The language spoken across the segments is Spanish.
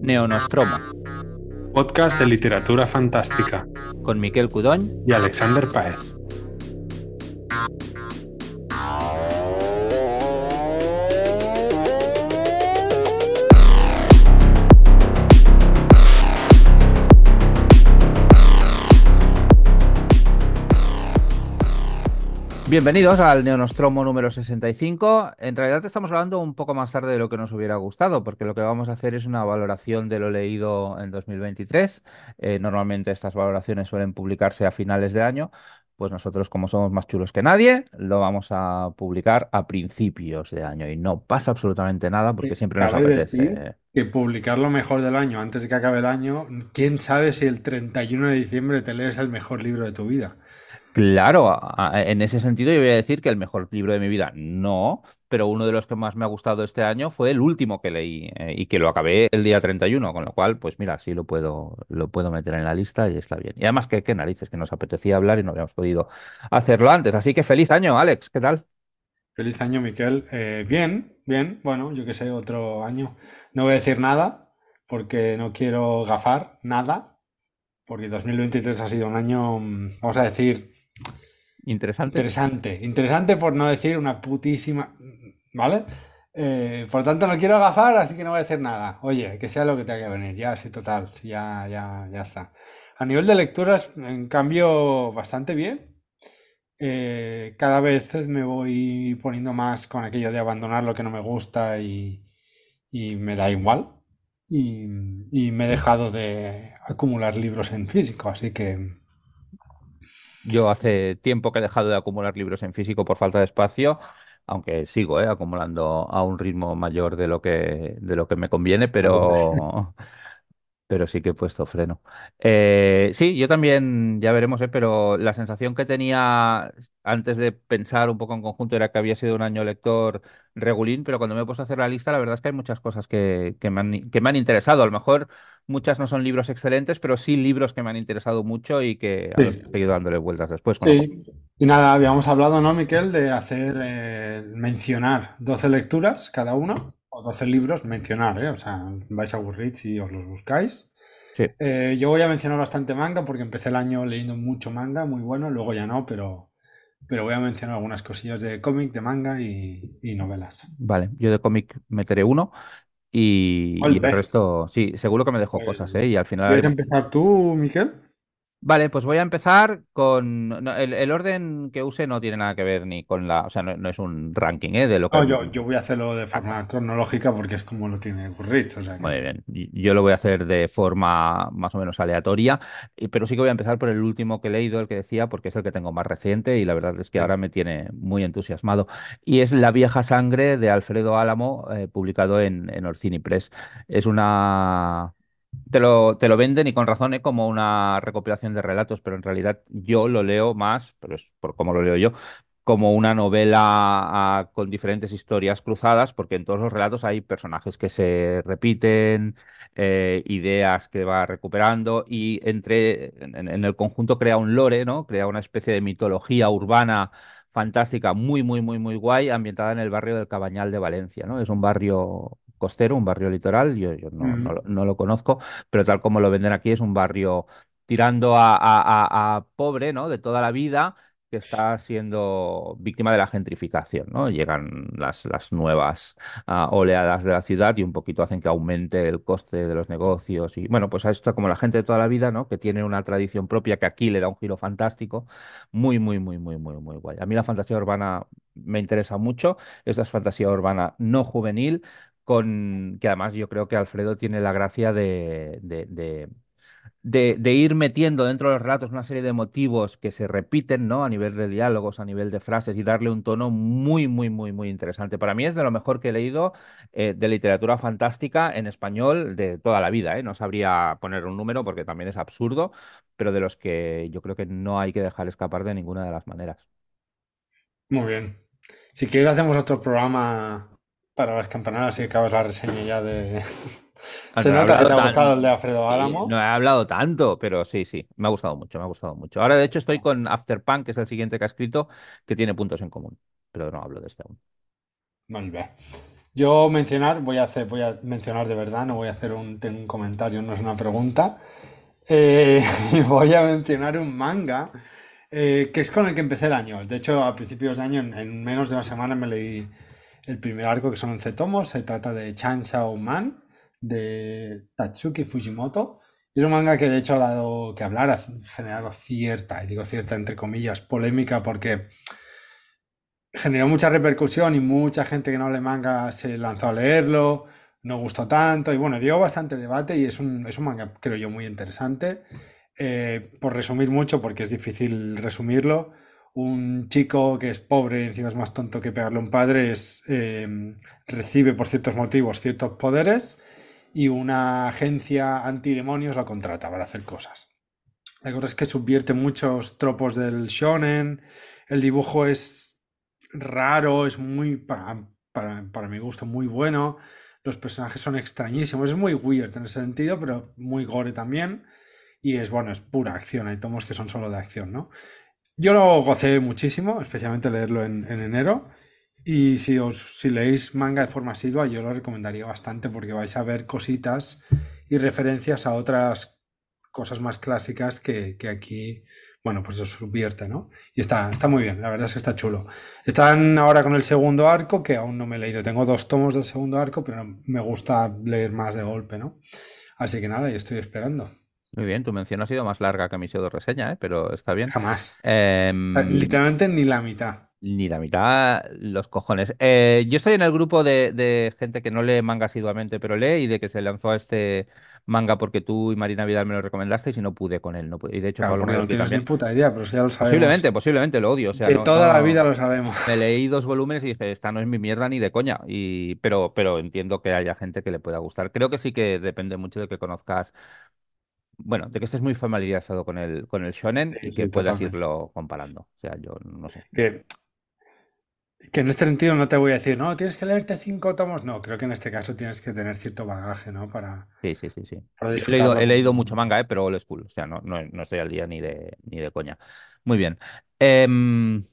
Neonostromo, Podcast de literatura fantástica. con Miquel Cudoñ Y Alexander Paez. Bienvenidos al Neonostromo número 65. En realidad estamos hablando un poco más tarde de lo que nos hubiera gustado, porque lo que vamos a hacer es una valoración de lo leído en 2023. Eh, normalmente estas valoraciones suelen publicarse a finales de año. Pues nosotros, como somos más chulos que nadie, lo vamos a publicar a principios de año. Y no pasa absolutamente nada porque siempre nos apetece. decir que publicar lo mejor del año antes de que acabe el año, quién sabe si el 31 de diciembre te lees el mejor libro de tu vida. Claro, en ese sentido yo voy a decir que el mejor libro de mi vida no, pero uno de los que más me ha gustado este año fue el último que leí eh, y que lo acabé el día 31, con lo cual, pues mira, sí lo puedo, lo puedo meter en la lista y está bien. Y además que qué narices, que nos apetecía hablar y no habíamos podido hacerlo antes. Así que feliz año, Alex, ¿qué tal? Feliz año, Miquel. Eh, bien, bien. Bueno, yo que sé, otro año. No voy a decir nada porque no quiero gafar nada, porque 2023 ha sido un año, mm, vamos a decir, Interesante. Interesante, interesante por no decir una putísima, ¿vale? Eh, por tanto, no quiero agafar, así que no voy a decir nada. Oye, que sea lo que tenga que venir, ya, sí, total, ya, ya, ya está. A nivel de lecturas, en cambio, bastante bien. Eh, cada vez me voy poniendo más con aquello de abandonar lo que no me gusta y, y me da igual. Y, y me he dejado de acumular libros en físico, así que Yo hace tiempo que he dejado de acumular libros en físico por falta de espacio, aunque sigo, eh, acumulando a un ritmo mayor de lo que, de lo que me conviene, pero, pero sí que he puesto freno. Eh, sí, yo también, ya veremos, eh, pero la sensación que tenía antes de pensar un poco en conjunto era que había sido un año lector regulín, pero cuando me he puesto a hacer la lista, la verdad es que hay muchas cosas que, que me han, que me han interesado. A lo mejor muchas no son libros excelentes, pero sí libros que me han interesado mucho y que sí. he seguido dándole vueltas después. con Sí, y nada, habíamos hablado, ¿no, Miquel? De hacer, eh, mencionar 12 lecturas cada uno, o 12 libros, mencionar, ¿eh? O sea, vais a Goodreads y os los buscáis. Sí. Eh, yo voy a mencionar bastante manga porque empecé el año leyendo mucho manga, muy bueno, luego ya no, pero, pero voy a mencionar algunas cosillas de cómic, de manga y, y novelas. Vale, yo de cómic meteré uno y, y el resto, sí, seguro que me dejo cosas, ¿eh? Y al final ¿Quieres empezar tú, Miquel? Vale, pues voy a empezar con... no, el, el orden que use no tiene nada que ver ni con la... O sea, no, no es un ranking, ¿eh? De lo que... No, yo, yo voy a hacerlo de forma cronológica porque es como lo tiene Goodreads, o sea que- Muy bien, y- yo lo voy a hacer de forma más o menos aleatoria, y- pero sí que voy a empezar por el último que he leído, el que decía, porque es el que tengo más reciente y la verdad es que Sí. ahora me tiene muy entusiasmado. Y es La vieja sangre de Alfredo Álamo, eh, publicado en, en Orcini Press. Es una... Te lo, te lo venden y con razón, ¿eh? como una recopilación de relatos, pero en realidad yo lo leo más, pero es por cómo lo leo yo, como una novela ah, con diferentes historias cruzadas, porque en todos los relatos hay personajes que se repiten, eh, ideas que va recuperando y entre en, en el conjunto crea un lore, ¿no? Crea una especie de mitología urbana fantástica, muy, muy, muy, muy guay, ambientada en el barrio del Cabañal de Valencia, ¿no? Es un barrio costero, un barrio litoral, yo, yo no, no, lo- no lo conozco, pero tal como lo venden aquí es un barrio tirando a, a- a- a pobre, ¿no? De toda la vida que está siendo víctima de la gentrificación, ¿no? Llegan las, las nuevas ah, oleadas de la ciudad y un poquito hacen que aumente el coste de los negocios y bueno, pues a esto como la gente de toda la vida, ¿no? Que tiene una tradición propia que aquí le da un giro fantástico, muy, muy, muy, muy, muy, muy guay. A mí la fantasía urbana me interesa mucho, esta es fantasía urbana no juvenil, con que además yo creo que Alfredo tiene la gracia de, de, ir metiendo dentro de los relatos una serie de motivos que se repiten, ¿no? A nivel de diálogos, a nivel de frases y darle un tono muy, muy, muy, muy interesante. Para mí es de lo mejor que he leído eh, de literatura fantástica en español de toda la vida, ¿eh? No sabría poner un número porque también es absurdo, pero de los que yo creo que no hay que dejar escapar de ninguna de las maneras. Muy bien. Si quieres hacemos otro programa para las campanadas y acabas la reseña ya de... Ah, Se no nota que te ha gustado el de Alfredo Sí, Álamo. no he hablado tanto, pero sí, sí, me ha gustado mucho, me ha gustado mucho. Ahora, de hecho, estoy con Afterpunk, que es el siguiente que ha escrito, que tiene puntos en común, pero no hablo de este aún. Mal ve. Yo mencionar, voy a hacer, voy a mencionar de verdad, no voy a hacer un, un comentario, no es una pregunta. Eh, voy a mencionar un manga eh, que es con el que empecé el año. De hecho, a principios de año, en, en menos de una semana, me leí el primer arco, que son 11 tomos. Se trata de Chainsaw Man, de Tatsuki Fujimoto. Es un manga que de hecho ha dado que hablar, ha generado cierta, y digo cierta entre comillas, polémica porque generó mucha repercusión y mucha gente que no lee manga se lanzó a leerlo, no gustó tanto y bueno, dio bastante debate y es un, es un manga, creo yo, muy interesante. Eh, por resumir mucho, porque es difícil resumirlo, un chico que es pobre encima es más tonto que pegarle a un padre es, eh, recibe por ciertos motivos ciertos poderes y una agencia antidemonios lo contrata para hacer cosas. La cosa es que subvierte muchos tropos del shonen, el dibujo es raro, es muy, para, para, para mi gusto, muy bueno, los personajes son extrañísimos, es muy weird en ese sentido, pero muy gore también. Y es bueno, es pura acción, hay tomos que son solo de acción, ¿no? Yo lo gocé muchísimo, especialmente leerlo en, en enero. Y si os si leéis manga de forma asidua, yo lo recomendaría bastante porque vais a ver cositas y referencias a otras cosas más clásicas que, que aquí, bueno, pues os subvierte, ¿no? Y está, está muy bien, la verdad es que está chulo. Están ahora con el segundo arco, que aún no me he leído. Tengo dos tomos del segundo arco, pero me gusta leer más de golpe, ¿no? Así que nada, y estoy esperando. Muy bien, tu mención ha sido más larga que mi pseudo reseña, ¿eh? pero está bien. Jamás. Em, Literalmente ni la mitad. Ni la mitad, los cojones. Eh, yo estoy en el grupo de, de gente que no lee manga asiduamente, pero lee y de que se lanzó a este manga porque tú y Marina Vidal me lo recomendasteis y no pude con él. No pude- y de hecho, Claro, Pablo no tienes ni puta idea, pero eso ya lo sabemos. Posiblemente, posiblemente lo odio. O sea, De no, toda la vida lo sabemos. Me leí dos volúmenes y dije, esta no es mi mierda ni de coña. Y, pero, pero entiendo que haya gente que le pueda gustar. Creo que sí que depende mucho de que conozcas, bueno, de que estés muy familiarizado con el, con el shonen Sí, y sí, que puedas totalmente. irlo comparando. O sea, yo no sé. Que, que en este sentido no te voy a decir, no, tienes que leerte cinco tomos. No, creo que en este caso tienes que tener cierto bagaje, ¿no? Para, Sí, sí, sí, sí. para he leído, disfrutarlo. he leído mucho manga, ¿eh? pero old school. O sea, no, no, no estoy al día ni de, ni de coña. Muy bien. Em,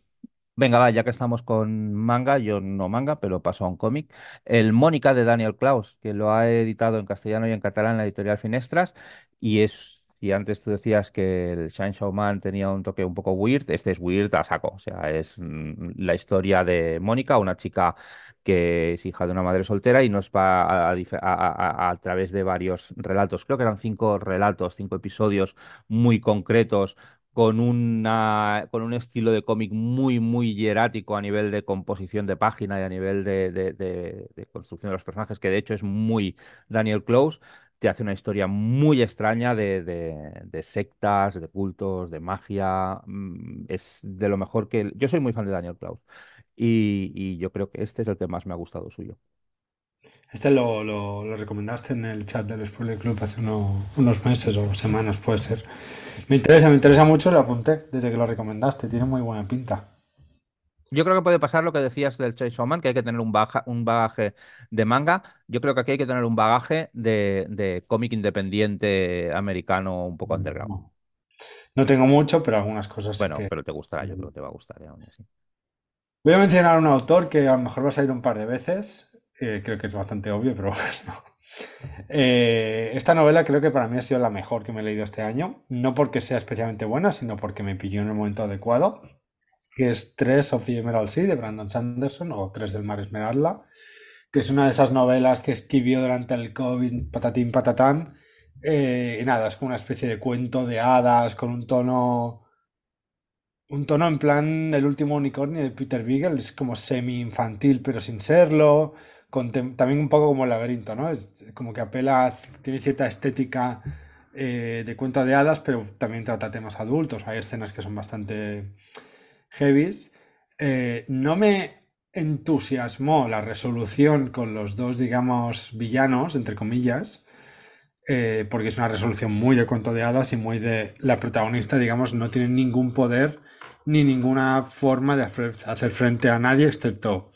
venga, va, ya que estamos con manga, yo no manga, pero paso a un cómic. El Mónica de Daniel Klaus, que lo ha editado en castellano y en catalán la editorial Finestras. Y es, y antes tú decías que el Shine Man tenía un toque un poco weird, este es weird a saco. O sea, es mm, la historia de Mónica, una chica que es hija de una madre soltera y nos va a, a a- a- través de varios relatos, creo que eran cinco relatos, cinco episodios muy concretos, con una, con un estilo de cómic muy, muy hierático a nivel de composición de página y a nivel de, de- de- de construcción de los personajes, que de hecho es muy Daniel Close. Te hace una historia muy extraña de, de- sectas, de cultos, de magia. mm, Es de lo mejor que... Yo soy muy fan de Daniel Close. Y, yo creo que este es el que más me ha gustado suyo. Este lo, lo, lo recomendaste en el chat del Spoiler Club hace uno- unos meses o semanas, puede ser. Me interesa, me interesa mucho, lo apunté desde que lo recomendaste. Tiene muy buena pinta. Yo creo que puede pasar lo que decías del Chainsaw Man, que hay que tener un, baja- un bagaje de manga. Yo creo que aquí hay que tener un bagaje de, de cómic independiente americano un poco underground. No, tengo mucho, pero algunas cosas Bueno, que... pero te gustará, yo creo que te va a gustar. ¿eh? Aún así. Voy a mencionar a un autor que a lo mejor va a salir un par de veces. eh, creo que es bastante obvio, pero bueno. Eh, esta novela creo que para mí ha sido la mejor que me he leído este año. No porque sea especialmente buena, sino porque me pilló en el momento adecuado. Que es Tres of the Emerald Sea de Brandon Sanderson o Tres del Mar Esmeralda. Que es una de esas novelas que escribió durante el COVID, patatín patatán. Eh, y nada, es como una especie de cuento de hadas con un tono un tono en plan El último unicornio de Peter Beagle, es como semi-infantil pero sin serlo, con también un poco como el laberinto, ¿no? Es como que apela, tiene cierta estética eh, de cuento de hadas, pero también trata temas adultos, hay escenas que son bastante heavies. Eh, no me entusiasmó la resolución con los dos, digamos, villanos, entre comillas, eh, porque es una resolución muy de cuento y muy de la protagonista, digamos, no tiene ningún poder ni ninguna forma de hacer, frente a nadie, excepto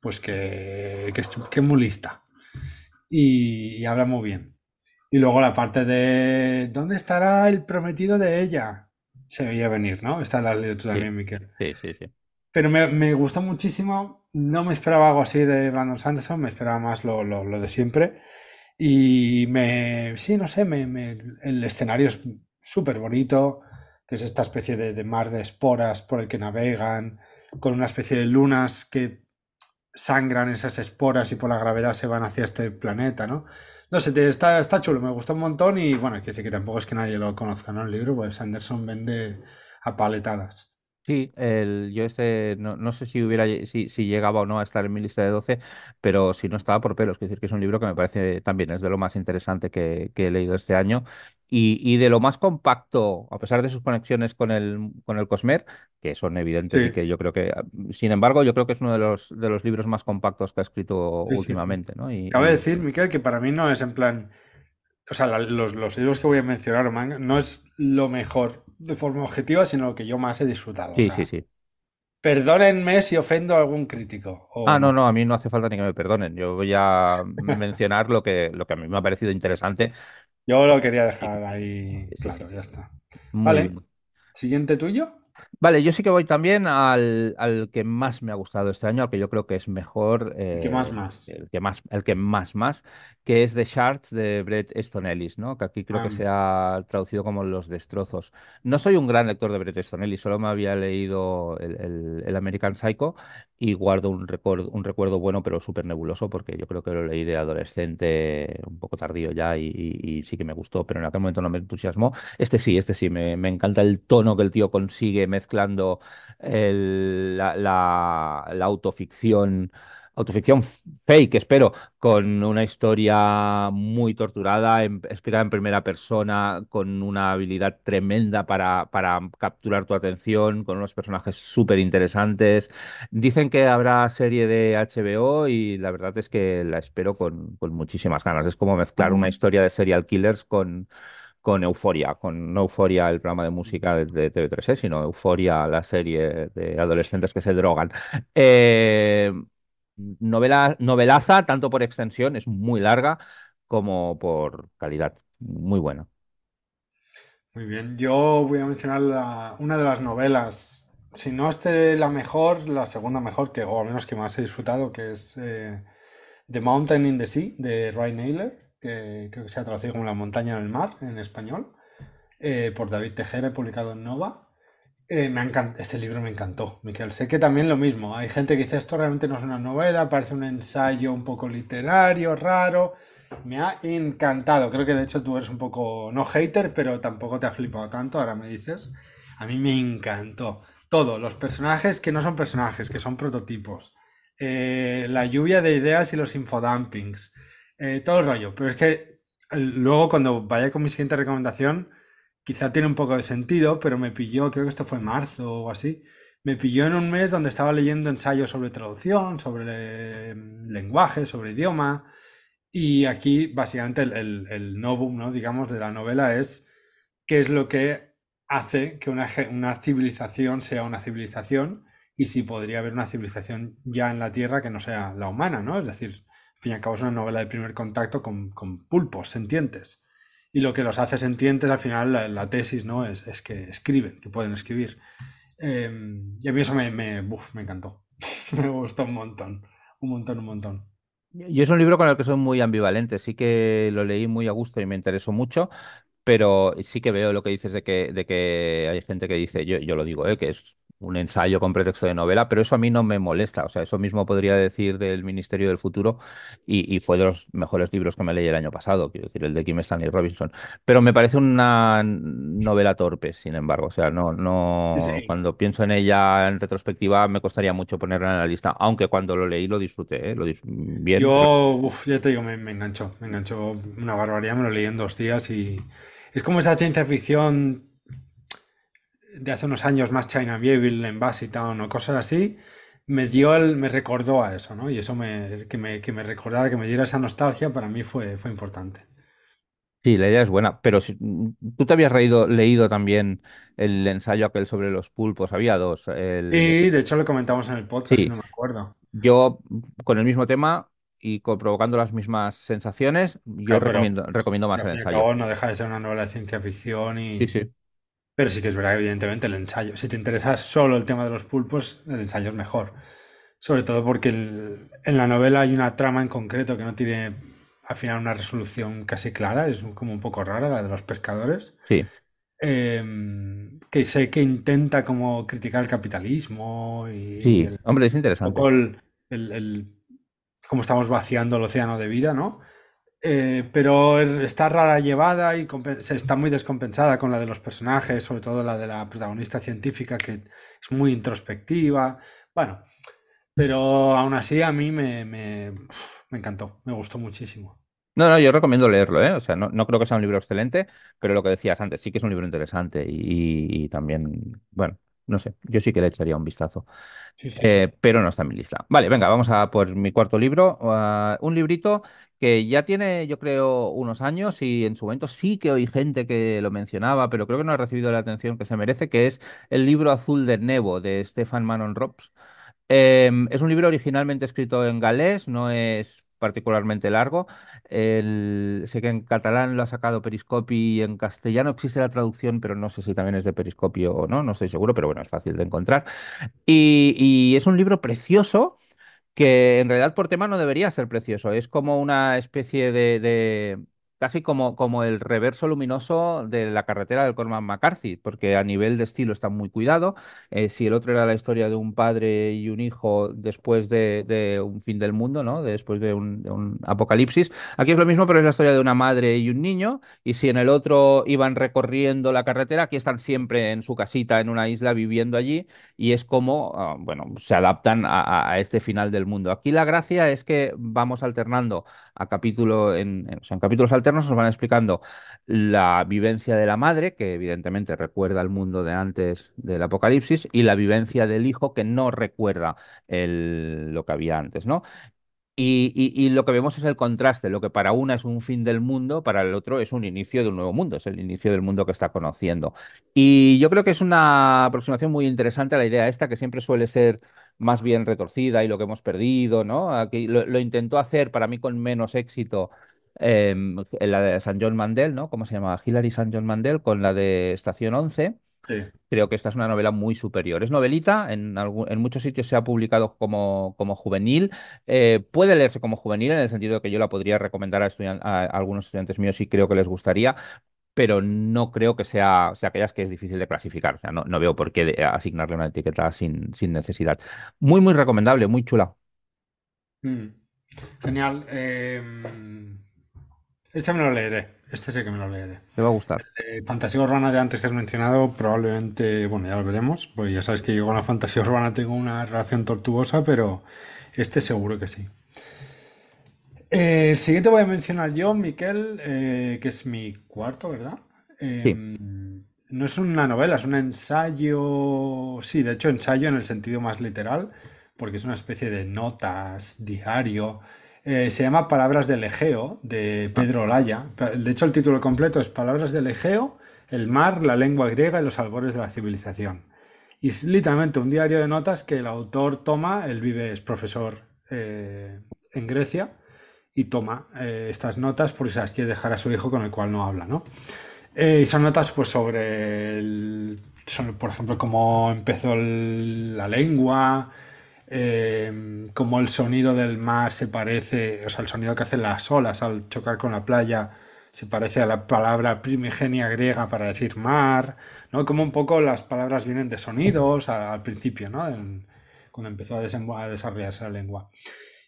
pues que, que que es muy lista y habla muy bien. Y luego la parte de ¿dónde estará el prometido de ella? Se veía venir, ¿no? Esta la has leído tú Sí, también, Miquel. sí, sí, sí. Pero me, me gustó muchísimo. No me esperaba algo así de Brandon Sanderson, me esperaba más lo, lo- lo de siempre. Y me, sí, no sé, me, me- el escenario es súper bonito, que es esta especie de, de mar de esporas por el que navegan, con una especie de lunas que sangran esas esporas y por la gravedad se van hacia este planeta, ¿no? No sé, está, está chulo, me gustó un montón y bueno, hay que decir que tampoco es que nadie lo conozca, ¿no? El libro, pues Sanderson vende a paletadas. Sí, el, yo este no, no sé si hubiera si, si llegaba o no a estar en mi lista de 12, pero si no estaba por pelos, es decir, que es un libro que me parece también es de lo más interesante que he leído este año y, y de lo más compacto, a pesar de sus conexiones con el, con el Cosmer, que son evidentes y que yo creo que, sin embargo, yo creo que es uno de los, de los libros más compactos que ha escrito sí, últimamente, ¿no? Y, Cabe y decir, Miquel, que para mí no es en plan, o sea, la- los, los libros que voy a mencionar manga, no es lo mejor de forma objetiva, sino lo que yo más he disfrutado. Sí, sí, sea, sí. perdónenme si ofendo a algún crítico Ah, o no, no. no, a mí no hace falta ni que me perdonen. Yo voy a mencionar lo que, lo que a mí me ha parecido interesante. Yo lo quería dejar ahí sí, sí, sí. claro, ya está. Muy Vale, bien. siguiente tuyo. Vale, yo sí que voy también al, al que más me ha gustado este año, al que yo creo que es mejor, ¿Y qué más eh, más? el que más, el que más más, que es The Shards de Bret Easton Ellis, ¿no? Que aquí creo que se ha traducido como Los Destrozos. No soy un gran lector de Bret Easton Ellis, solo me había leído el, el- el American Psycho y guardo un recuerdo, un recuerdo bueno, pero súper nebuloso, porque yo creo que lo leí de adolescente, un poco tardío ya, y, y- y sí que me gustó, pero en aquel momento no me entusiasmó. Este sí, este sí, me, me encanta el tono que el tío consigue mezclando el- la, la- la autoficción, autoficción fake, espero, con una historia muy torturada, en- explicada en primera persona, con una habilidad tremenda para, para capturar tu atención, con unos personajes súper interesantes. Dicen que habrá serie de HBO y la verdad es que la espero con, con muchísimas ganas. Es como mezclar una historia de serial killers con con Euforia, con no Euforia, el programa de música de, de TV3, ¿eh? sino Euforia, la serie de adolescentes que se drogan. Eh, novela, novelaza, tanto por extensión, es muy larga, como por calidad, muy buena. muy bien, yo voy a mencionar una de las novelas, si no esté la mejor, la segunda mejor, que, o al menos que más he disfrutado, que es eh, The Mountain in the Sea, de Ryan Naylor, que creo que se ha traducido como La montaña en el mar en español, eh, por David Tejera, publicado en Nova. Eh, me ha encan- Este libro me encantó, Miquel. Sé que también lo mismo. Hay gente que dice esto realmente no es una novela, parece un ensayo un poco literario, raro. Me ha encantado. Creo que de hecho tú eres un poco, no hater, pero tampoco te ha flipado tanto, ahora me dices. A mí me encantó. Todo, los personajes que no son personajes, que son prototipos. Eh, la lluvia de ideas y los infodumpings. eh, todo el rollo. Pero es que eh, luego cuando vaya con mi siguiente recomendación quizá tiene un poco de sentido, pero me pilló, creo que esto fue marzo o así, me pilló en un mes donde estaba leyendo ensayos sobre traducción, sobre eh, lenguaje, sobre idioma, y aquí básicamente el, el, novum, ¿no? digamos, de la novela es qué es lo que hace que una civilización sea una civilización y si podría haber una civilización ya en la Tierra que no sea la humana, ¿no? Es decir, al fin y al cabo es una novela de primer contacto con, con pulpos sentientes. Y lo que los hace sentientes al final, la, tesis, ¿no? Es, es que escriben, que pueden escribir. Eh, y a mí eso me, me, me encantó. me gustó un montón. Un montón, un montón. Yo es un libro con el que soy muy ambivalente, sí que lo leí muy a gusto y me interesó mucho, Pero sí que veo lo que dices de que, de que hay gente que dice, yo, yo lo digo, ¿eh? que es un ensayo con pretexto de novela, pero eso a mí no me molesta. O sea, eso mismo podría decir del Ministerio del Futuro y, y fue de los mejores libros que me leí el año pasado, quiero decir, el de Kim Stanley Robinson. Pero me parece una novela torpe, sin embargo. O sea, no, no, sí. cuando pienso en ella en retrospectiva me costaría mucho ponerla en la lista, aunque cuando lo leí lo disfruté, ¿eh? Lo dis- bien, Yo, uf, ya te digo, me, me enganchó. Me enganchó una barbaridad. Me lo leí en dos días y es como esa ciencia ficción de hace unos años más China Miéville en Town o cosas así. Me dio el, me recordó a eso, ¿no? Y eso me, que me, que me recordara, que me diera esa nostalgia, para mí fue, fue importante. Sí, la idea es buena, pero si, tú te habías reído- leído también el ensayo aquel sobre los pulpos, había dos. El Sí, de hecho lo comentamos en el podcast Sí, no me acuerdo. yo con el mismo tema y provocando las mismas sensaciones, yo Claro, pero recomiendo, recomiendo más el ensayo. cabo no deja de ser una novela de ciencia ficción Sí, y, sí. Pero sí que es verdad que evidentemente el ensayo, si te interesa solo el tema de los pulpos, el ensayo es mejor. Sobre todo porque el- en la novela hay una trama en concreto que no tiene al final una resolución casi clara, es como un poco rara la de los pescadores. Sí, Em, que sé que intenta como criticar el capitalismo y sí, el, hombre, es un poco interesante. el, el- el- cómo estamos vaciando el océano de vida, ¿no? Eh, pero es- está rara llevada y está muy descompensada con la de los personajes, sobre todo la de la protagonista científica, que es muy introspectiva. Bueno, pero aún así a mí me, me, me encantó, me gustó muchísimo. No, no, yo recomiendo leerlo, ¿eh? O sea, no, no creo que sea un libro excelente, pero lo que decías antes, sí que es un libro interesante y, y también, bueno, no sé, yo sí que le echaría un vistazo. Sí, sí, sí. Eh, pero no está en mi lista. Vale, venga, vamos a por mi cuarto libro. Ah, un librito que ya tiene, yo creo, unos años y en su momento sí que oí gente que lo mencionaba, pero creo que no ha recibido la atención que se merece, que es el libro Azul de Nebo de Stefan Manon Rops. Em, es un libro originalmente escrito en galés, no es particularmente largo. El- sé que en catalán lo ha sacado Periscopi y en castellano existe la traducción, pero no sé si también es de Periscopi o no, no estoy seguro, pero bueno, es fácil de encontrar. Y, y es un libro precioso que en realidad por tema no debería ser precioso. Es como una especie de, de- casi como, como el reverso luminoso de la carretera del Cormac McCarthy, porque a nivel de estilo está muy cuidado. Eh, si el otro era la historia de un padre y un hijo después de, de un fin del mundo, ¿no? Después de un, de un apocalipsis, aquí es lo mismo, pero es la historia de una madre y un niño. Y si en el otro iban recorriendo la carretera, aquí están siempre en su casita en una isla viviendo allí y es como, ah, bueno, se adaptan a, a- este final del mundo. Aquí la gracia es que vamos alternando a capítulo en, en- o sea, en capítulos nos van explicando la vivencia de la madre, que evidentemente recuerda el mundo de antes del apocalipsis, y la vivencia del hijo, que no recuerda el- lo que había antes, ¿no? Y, lo que vemos es el contraste. Lo que para una es un fin del mundo, para el otro es un inicio de un nuevo mundo, es el inicio del mundo que está conociendo. Y yo creo que es una aproximación muy interesante a la idea esta, que siempre suele ser más bien retorcida y lo que hemos perdido, ¿no? Aquí lo intentó hacer para mí con menos éxito eh, la de San John Mandel, ¿no? ¿Cómo se llama? Hilary San John Mandel, con la de Estación 11. Sí. Creo que esta es una novela muy superior. Es novelita, en, muchos sitios se ha publicado como, como juvenil. Eh, puede leerse como juvenil en el sentido de que yo la podría recomendar a, estudian- a algunos estudiantes míos y creo que les gustaría, pero no creo que sea, sea, aquellas que es difícil de clasificar. O sea, no, no veo por qué de- asignarle una etiqueta sin, sin necesidad. Muy, muy recomendable, muy chula. Mm. Genial. em, este me lo leeré. Este sí que me lo leeré. Te va a gustar. Eh, fantasía urbana de antes que has mencionado, probablemente, bueno, ya lo veremos, porque ya sabes que yo con la fantasía urbana tengo una relación tortuosa, pero este seguro que sí. Eh, el siguiente voy a mencionar yo, Miquel, eh, que es mi cuarto, ¿verdad? Sí. Em, no es una novela, es un ensayo, sí, de hecho ensayo en el sentido más literal, porque es una especie de notas, diario. Eh, se llama Palabras del Egeo, de Pedro Olaya. De hecho, el título completo es Palabras del Egeo, el mar, la lengua griega y los albores de la civilización. Y es literalmente un diario de notas que el autor toma, él vive, es profesor eh, en Grecia, y toma eh, estas notas porque se las quiere dejar a su hijo con el cual no habla, ¿no? Y son notas pues sobre, por ejemplo, cómo empezó la lengua, eh, cómo el sonido del mar se parece, o sea, el sonido que hacen las olas al chocar con la playa se parece a la palabra primigenia griega para decir mar, ¿no? Como un poco las palabras vienen de sonidos al principio, ¿no? Cuando empezó a, a desarrollarse la lengua.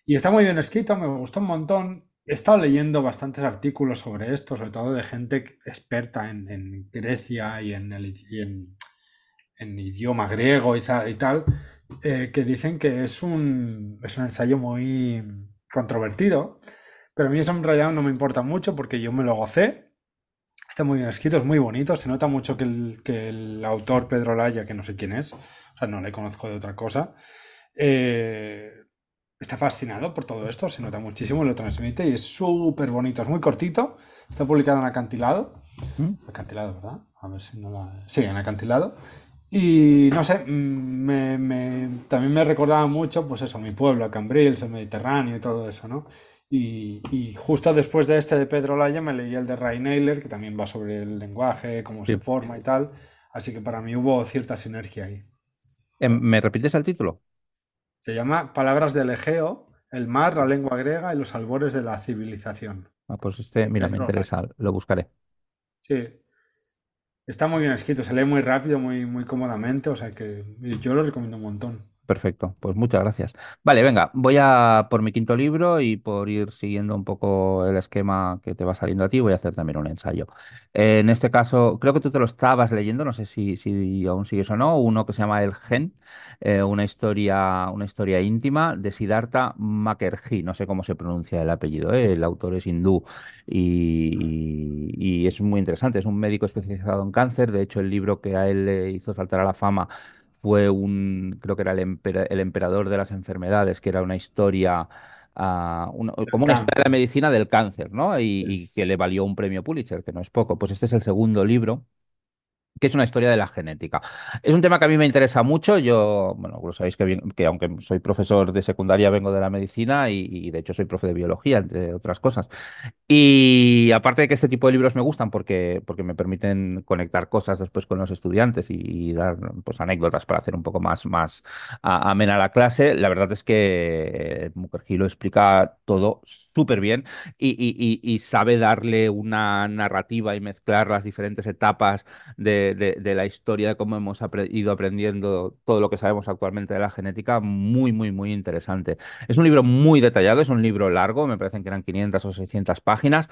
Y está muy bien escrito, me gustó un montón. He estado leyendo bastantes artículos sobre esto, sobre todo de gente experta en, Grecia y en, el, idioma griego y, y tal, eh, que dicen que es un, es un ensayo muy controvertido, pero a mí eso en realidad no me importa mucho porque yo me lo gocé. Está muy bien escrito, es muy bonito, se nota mucho que el, que el autor Pedro Laya, que no sé quién es, o sea, no le conozco de otra cosa, eh, está fascinado por todo esto, se nota muchísimo, lo transmite y es súper bonito, es muy cortito, está publicado en Acantilado, ¿Mm? Acantilado, ¿verdad? A ver si no la... Sí, en Acantilado. Y no sé, mm, me, me- también me recordaba mucho, pues eso, mi pueblo, Cambrils, el Mediterráneo y todo eso, ¿no? Y, y justo después de este de Pedro Laya me leí el de Ray Naylor, que también va sobre el lenguaje, cómo se Sí. forma y tal. Así que para mí hubo cierta sinergia ahí. Em, ¿Me repites el título? Se llama Palabras del Egeo, el mar, la lengua griega y los albores de la civilización. Ah, pues este, mira, me interesa, lo buscaré. Sí. Está muy bien escrito, se lee muy rápido, muy, muy cómodamente, o sea que yo lo recomiendo un montón. Perfecto, pues muchas gracias. Vale, venga, voy a por mi quinto libro y por ir siguiendo un poco el esquema que te va saliendo a ti, voy a hacer también un ensayo. En este caso, creo que tú te lo estabas leyendo, no sé si, si aún sigues o no, uno que se llama El Gen, eh, una historia, una historia íntima de Siddhartha Mukherjee, no sé cómo se pronuncia el apellido, eh, El autor es hindú y, y es muy interesante, es un médico especializado en cáncer, de hecho el libro que a él le hizo saltar a la fama fue un, creo que era el, empera- el emperador de las enfermedades, que era una historia, ah, una- como una historia de la medicina del cáncer, ¿no? Y, Sí. y que le valió un premio Pulitzer, que no es poco. Pues este es el segundo libro que es una historia de la genética. Es un tema que a mí me interesa mucho. Yo, bueno, lo sabéis que, aunque soy profesor de secundaria, vengo de la medicina y, de hecho soy profe de biología, entre otras cosas. Y aparte de que este tipo de libros me gustan porque, porque me permiten conectar cosas después con los estudiantes y, dar pues, anécdotas para hacer un poco más, más amena la clase, la verdad es que Mukherjee lo explica todo súper bien y- y sabe darle una narrativa y mezclar las diferentes etapas de, de- la historia, de cómo hemos ido aprendiendo todo lo que sabemos actualmente de la genética, muy, muy, muy interesante. Es un libro muy detallado, es un libro largo, me parecen que eran 500 o 600 páginas,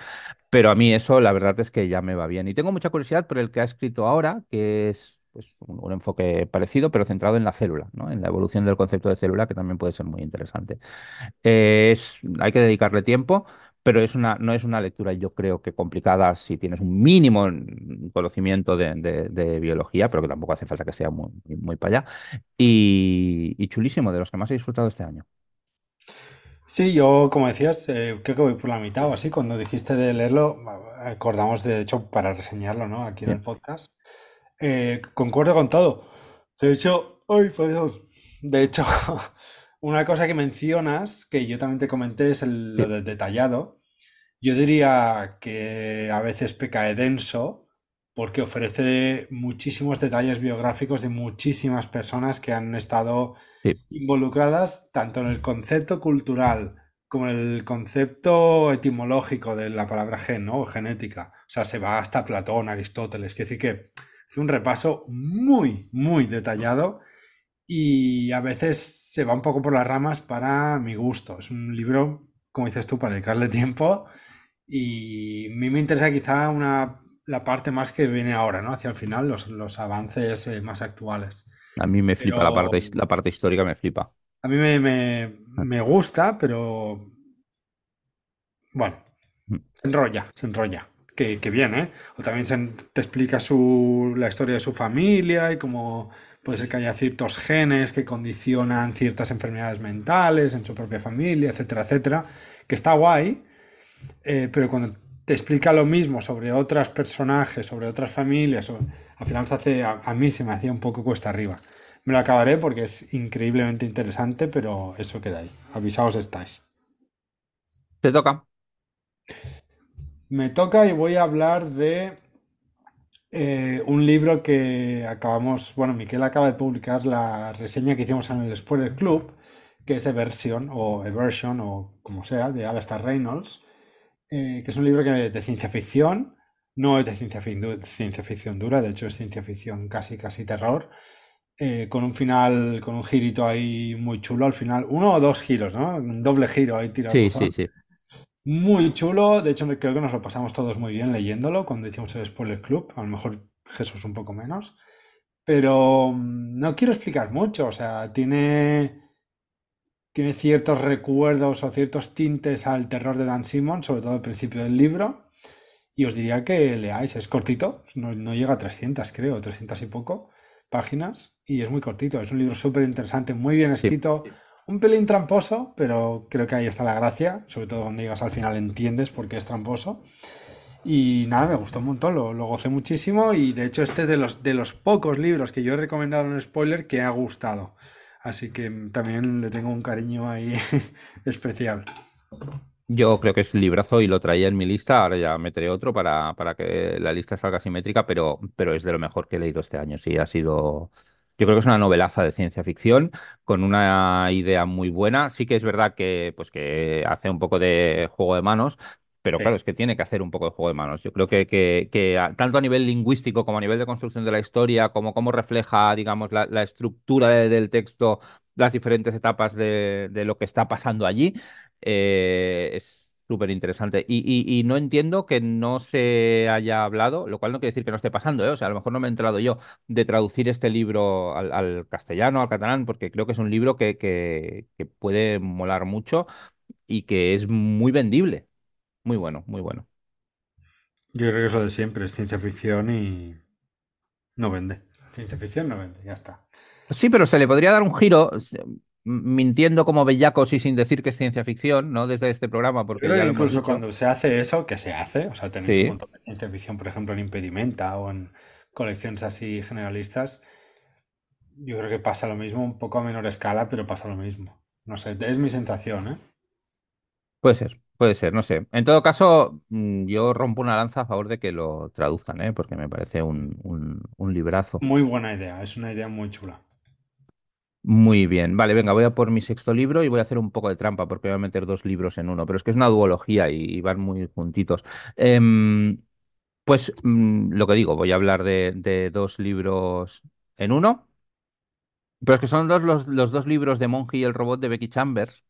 pero a mí eso la verdad es que ya me va bien. Y tengo mucha curiosidad por el que ha escrito ahora, que es pues, un, un enfoque parecido, pero centrado en la célula, ¿no? En la evolución del concepto de célula, que también puede ser muy interesante. Eh, es, hay que dedicarle tiempo. Pero es una, no es una lectura, yo creo que complicada si tienes un mínimo conocimiento de, de- de biología, pero que tampoco hace falta que sea muy, muy para allá. Y, y chulísimo, de los que más he disfrutado este año. Sí, yo, como decías, eh, creo que voy por la mitad o así. Cuando dijiste de leerlo, acordamos de hecho para reseñarlo, ¿no? Aquí en el podcast. Eh, concuerdo con todo. De hecho, ay, perdón. De hecho, una cosa que mencionas, que yo también te comenté, es el- lo del detallado. Yo diría que a veces peca de denso porque ofrece muchísimos detalles biográficos de muchísimas personas que han estado sí. involucradas tanto en el concepto cultural como en el concepto etimológico de la palabra gen, ¿no? O genética. O sea, se va hasta Platón, Aristóteles. Quiere decir que hace un repaso muy, muy detallado y a veces se va un poco por las ramas para mi gusto. Es un libro, como dices tú, para dedicarle tiempo y a mí me interesa quizá una, la parte más que viene ahora, ¿no? Hacia el final, los, los avances eh, más actuales. A mí me flipa la Pero parte, his- la parte histórica, me flipa. a mí me, me- me gusta, pero bueno, se enrolla, se enrolla. Que, que bien, ¿eh? O también se te explica su, la historia de su familia y cómo puede ser que haya ciertos genes que condicionan ciertas enfermedades mentales en su propia familia, etcétera, etcétera. Que está guay, eh, pero cuando te explica lo mismo sobre otros personajes, sobre otras familias, al final se hace, a, a mí se me hacía un poco cuesta arriba. Me lo acabaré porque es increíblemente interesante, pero eso queda ahí. Avisaos estáis. Te toca. Me toca y voy a hablar de eh, un libro que acabamos, bueno, Miquel acaba de publicar la reseña que hicimos en el Spoiler Club, que es Eversion o Eversion o como sea, de Alastair Reynolds, eh, que es un libro que, de ciencia ficción, no es de ciencia, ciencia ficción dura, de hecho es ciencia ficción casi, casi terror, eh, con un final, con un girito ahí muy chulo al final, uno o dos giros, ¿no? Un doble giro ahí tirado Sí, sí, sí. Muy chulo, de hecho creo que nos lo pasamos todos muy bien leyéndolo cuando hicimos el Spoiler Club, a lo mejor Jesús un poco menos, pero mm, no quiero explicar mucho, o sea, tiene, tiene ciertos recuerdos o ciertos tintes al terror de Dan Simmons, sobre todo al principio del libro, y os diría que leáis, es cortito, no, no llega a 300 creo, 300 y poco páginas, y es muy cortito, es un libro súper interesante, muy bien Sí. escrito, un pelín tramposo, pero creo que ahí está la gracia, sobre todo cuando llegas al final entiendes por qué es tramposo. Y nada, me gustó un montón, lo, lo gocé muchísimo y de hecho este es de los, de los pocos libros que yo he recomendado en spoiler que ha gustado. Así que también le tengo un cariño ahí especial. Yo creo que es librazo y lo traía en mi lista. Ahora ya meteré otro para, para que la lista salga simétrica, pero, pero es de lo mejor que he leído este año. Sí, ha sido. Yo creo que es una novelaza de ciencia ficción con una idea muy buena. Sí que es verdad que, pues, que hace un poco de juego de manos, pero claro, es que tiene que hacer un poco de juego de manos. Yo creo que, que, que a- tanto a nivel lingüístico como a nivel de construcción de la historia, como cómo refleja, digamos, la, la estructura de- del texto, las diferentes etapas de, de lo que está pasando allí eh, es súper interesante. Y, y- y no entiendo que no se haya hablado, lo cual no quiere decir que no esté pasando, ¿eh? O sea, a lo mejor no me he enterado yo de traducir este libro al, al castellano, al catalán, porque creo que es un libro que, que, que puede molar mucho y que es muy vendible. Muy bueno, muy bueno. Yo creo que es lo de siempre, es ciencia ficción y no vende. Ciencia ficción no vende, ya está. Sí, pero se le podría dar un giro mintiendo como bellacos y sin decir que es ciencia ficción, ¿no? Desde este programa, porque ya hemos incluso cuando se hace eso, que se hace, o sea, tenéis un montón de ciencia ficción, por ejemplo, en Impedimenta o en colecciones así generalistas, yo creo que pasa lo mismo, un poco a menor escala, pero pasa lo mismo. No sé, es mi sensación, ¿eh? Puede ser, puede ser, no sé. En todo caso, mm, yo rompo una lanza a favor de que lo traduzcan, ¿eh? Porque me parece un, un, un librazo. Muy buena idea, es una idea muy chula. Muy bien. Vale, venga, voy a por mi sexto libro y voy a hacer un poco de trampa porque voy a meter dos libros en uno, pero es que es una duología y, van muy juntitos. Em, pues mm, lo que digo, voy a hablar de, de dos libros en uno, pero es que son dos los, los dos libros de Monje y el robot de Becky Chambers.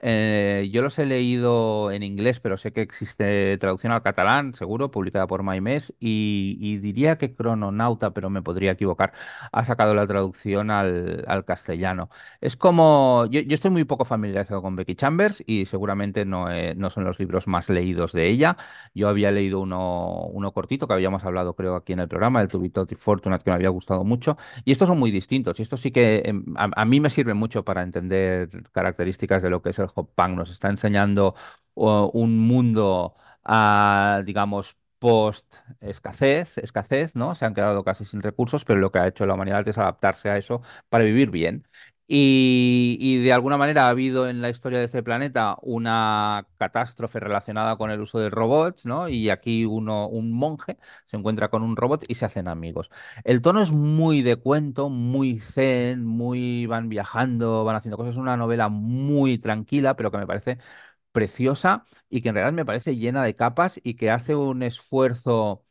Eh, yo los he leído en inglés, pero sé que existe traducción al catalán, seguro, publicada por Maimés, y, y diría que Crononauta, pero me podría equivocar, ha sacado la traducción al, castellano. Es como, yo, estoy muy poco familiarizado con Becky Chambers y seguramente no, eh, no son los libros más leídos de ella. Yo había leído uno, cortito que habíamos hablado, creo, aquí en el programa, el To Be Totally Fortunate, que me había gustado mucho. Y estos son muy distintos. Y estos sí que em, a mí me sirve mucho para entender características de lo que es el punk. Nos está enseñando un mundo, ah, digamos, post escasez, escasez, ¿no? Se han quedado casi sin recursos, pero lo que ha hecho la humanidad es adaptarse a eso para vivir bien. Y, de alguna manera ha habido en la historia de este planeta una catástrofe relacionada con el uso de robots, ¿no? Y aquí uno, un monje se encuentra con un robot y se hacen amigos. El tono es muy de cuento, muy zen, muy van viajando, van haciendo cosas. Es una novela muy tranquila, pero que me parece preciosa y que en realidad me parece llena de capas y que hace un esfuerzo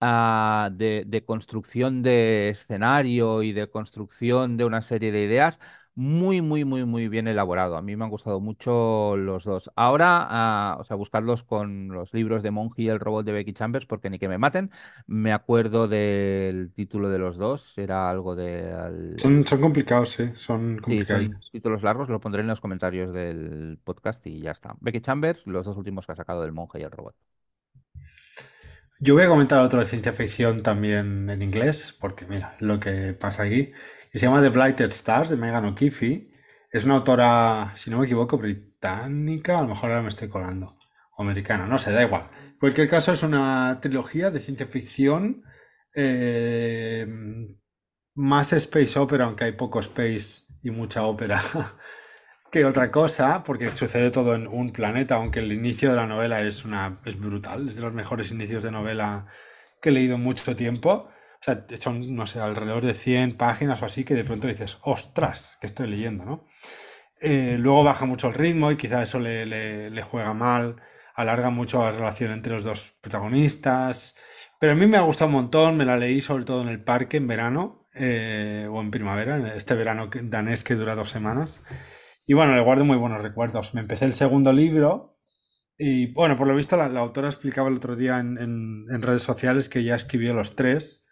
ah, de, de construcción de escenario y de construcción de una serie de ideas muy, muy, muy, muy bien elaborado. A mí me han gustado mucho los dos. Ahora, ah, o sea, buscarlos con los libros de Monji y el robot de Becky Chambers, porque ni que me maten. Me acuerdo del título de los dos, era algo de... al- Son, son complicados, sí, son Sí, son títulos largos, lo pondré en los comentarios del podcast y ya está. Becky Chambers, los dos últimos que ha sacado del Monje y el robot. Yo voy a comentar otro de ciencia ficción también en inglés, porque mira, lo que pasa aquí. Y se llama The Blighted Stars de Megan O'Keefe. Es una autora, si no me equivoco, británica, a lo mejor ahora me estoy colando, o americana, no sé, da igual. En cualquier caso, es una trilogía de ciencia ficción, eh, más space opera, aunque hay poco space y mucha ópera, que otra cosa, porque sucede todo en un planeta, aunque el inicio de la novela es una es brutal, es de los mejores inicios de novela que he leído en mucho tiempo. O sea, son, no sé, alrededor de 100 páginas o así que de pronto dices, ostras, que estoy leyendo, ¿no? Eh, luego baja mucho el ritmo y quizá eso le, le- le juega mal, alarga mucho la relación entre los dos protagonistas. Pero a mí me ha gustado un montón, me la leí sobre todo en el parque en verano eh, o en primavera, en este verano danés que dura dos semanas. Y bueno, le guardo muy buenos recuerdos. Me empecé el segundo libro y bueno, por lo visto la, la autora explicaba el otro día en, en- en redes sociales que ya escribió los tres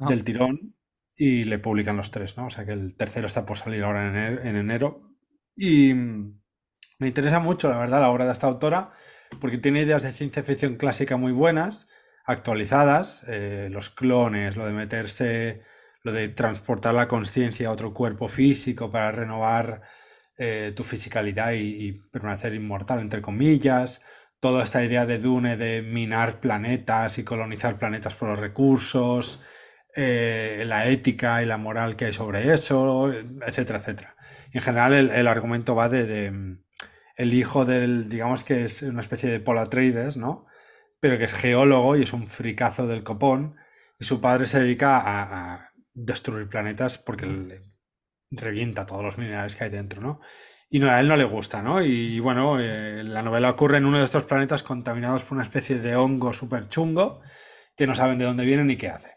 Ah, del tirón y le publican los tres, ¿no? O sea que el tercero está por salir ahora en enero. En enero. Y mm, me interesa mucho, la verdad, la obra de esta autora porque tiene ideas de ciencia ficción clásica muy buenas, actualizadas, eh, los clones, lo de meterse, lo de transportar la conciencia a otro cuerpo físico para renovar eh, tu fisicalidad y, y permanecer inmortal, entre comillas. Toda esta idea de Dune de minar planetas y colonizar planetas por los recursos, eh, la ética y la moral que hay sobre eso, etcétera, etcétera. Y en general el, el argumento va de, de, el hijo del, digamos que es una especie de Paul Atreides, ¿no? Pero que es geólogo y es un fricazo del copón. Y su padre se dedica a, a destruir planetas porque le revienta todos los minerales que hay dentro, ¿no? Y no, a él no le gusta, ¿no? Y bueno, eh, la novela ocurre en uno de estos planetas contaminados por una especie de hongo súper chungo que no saben de dónde viene ni qué hace.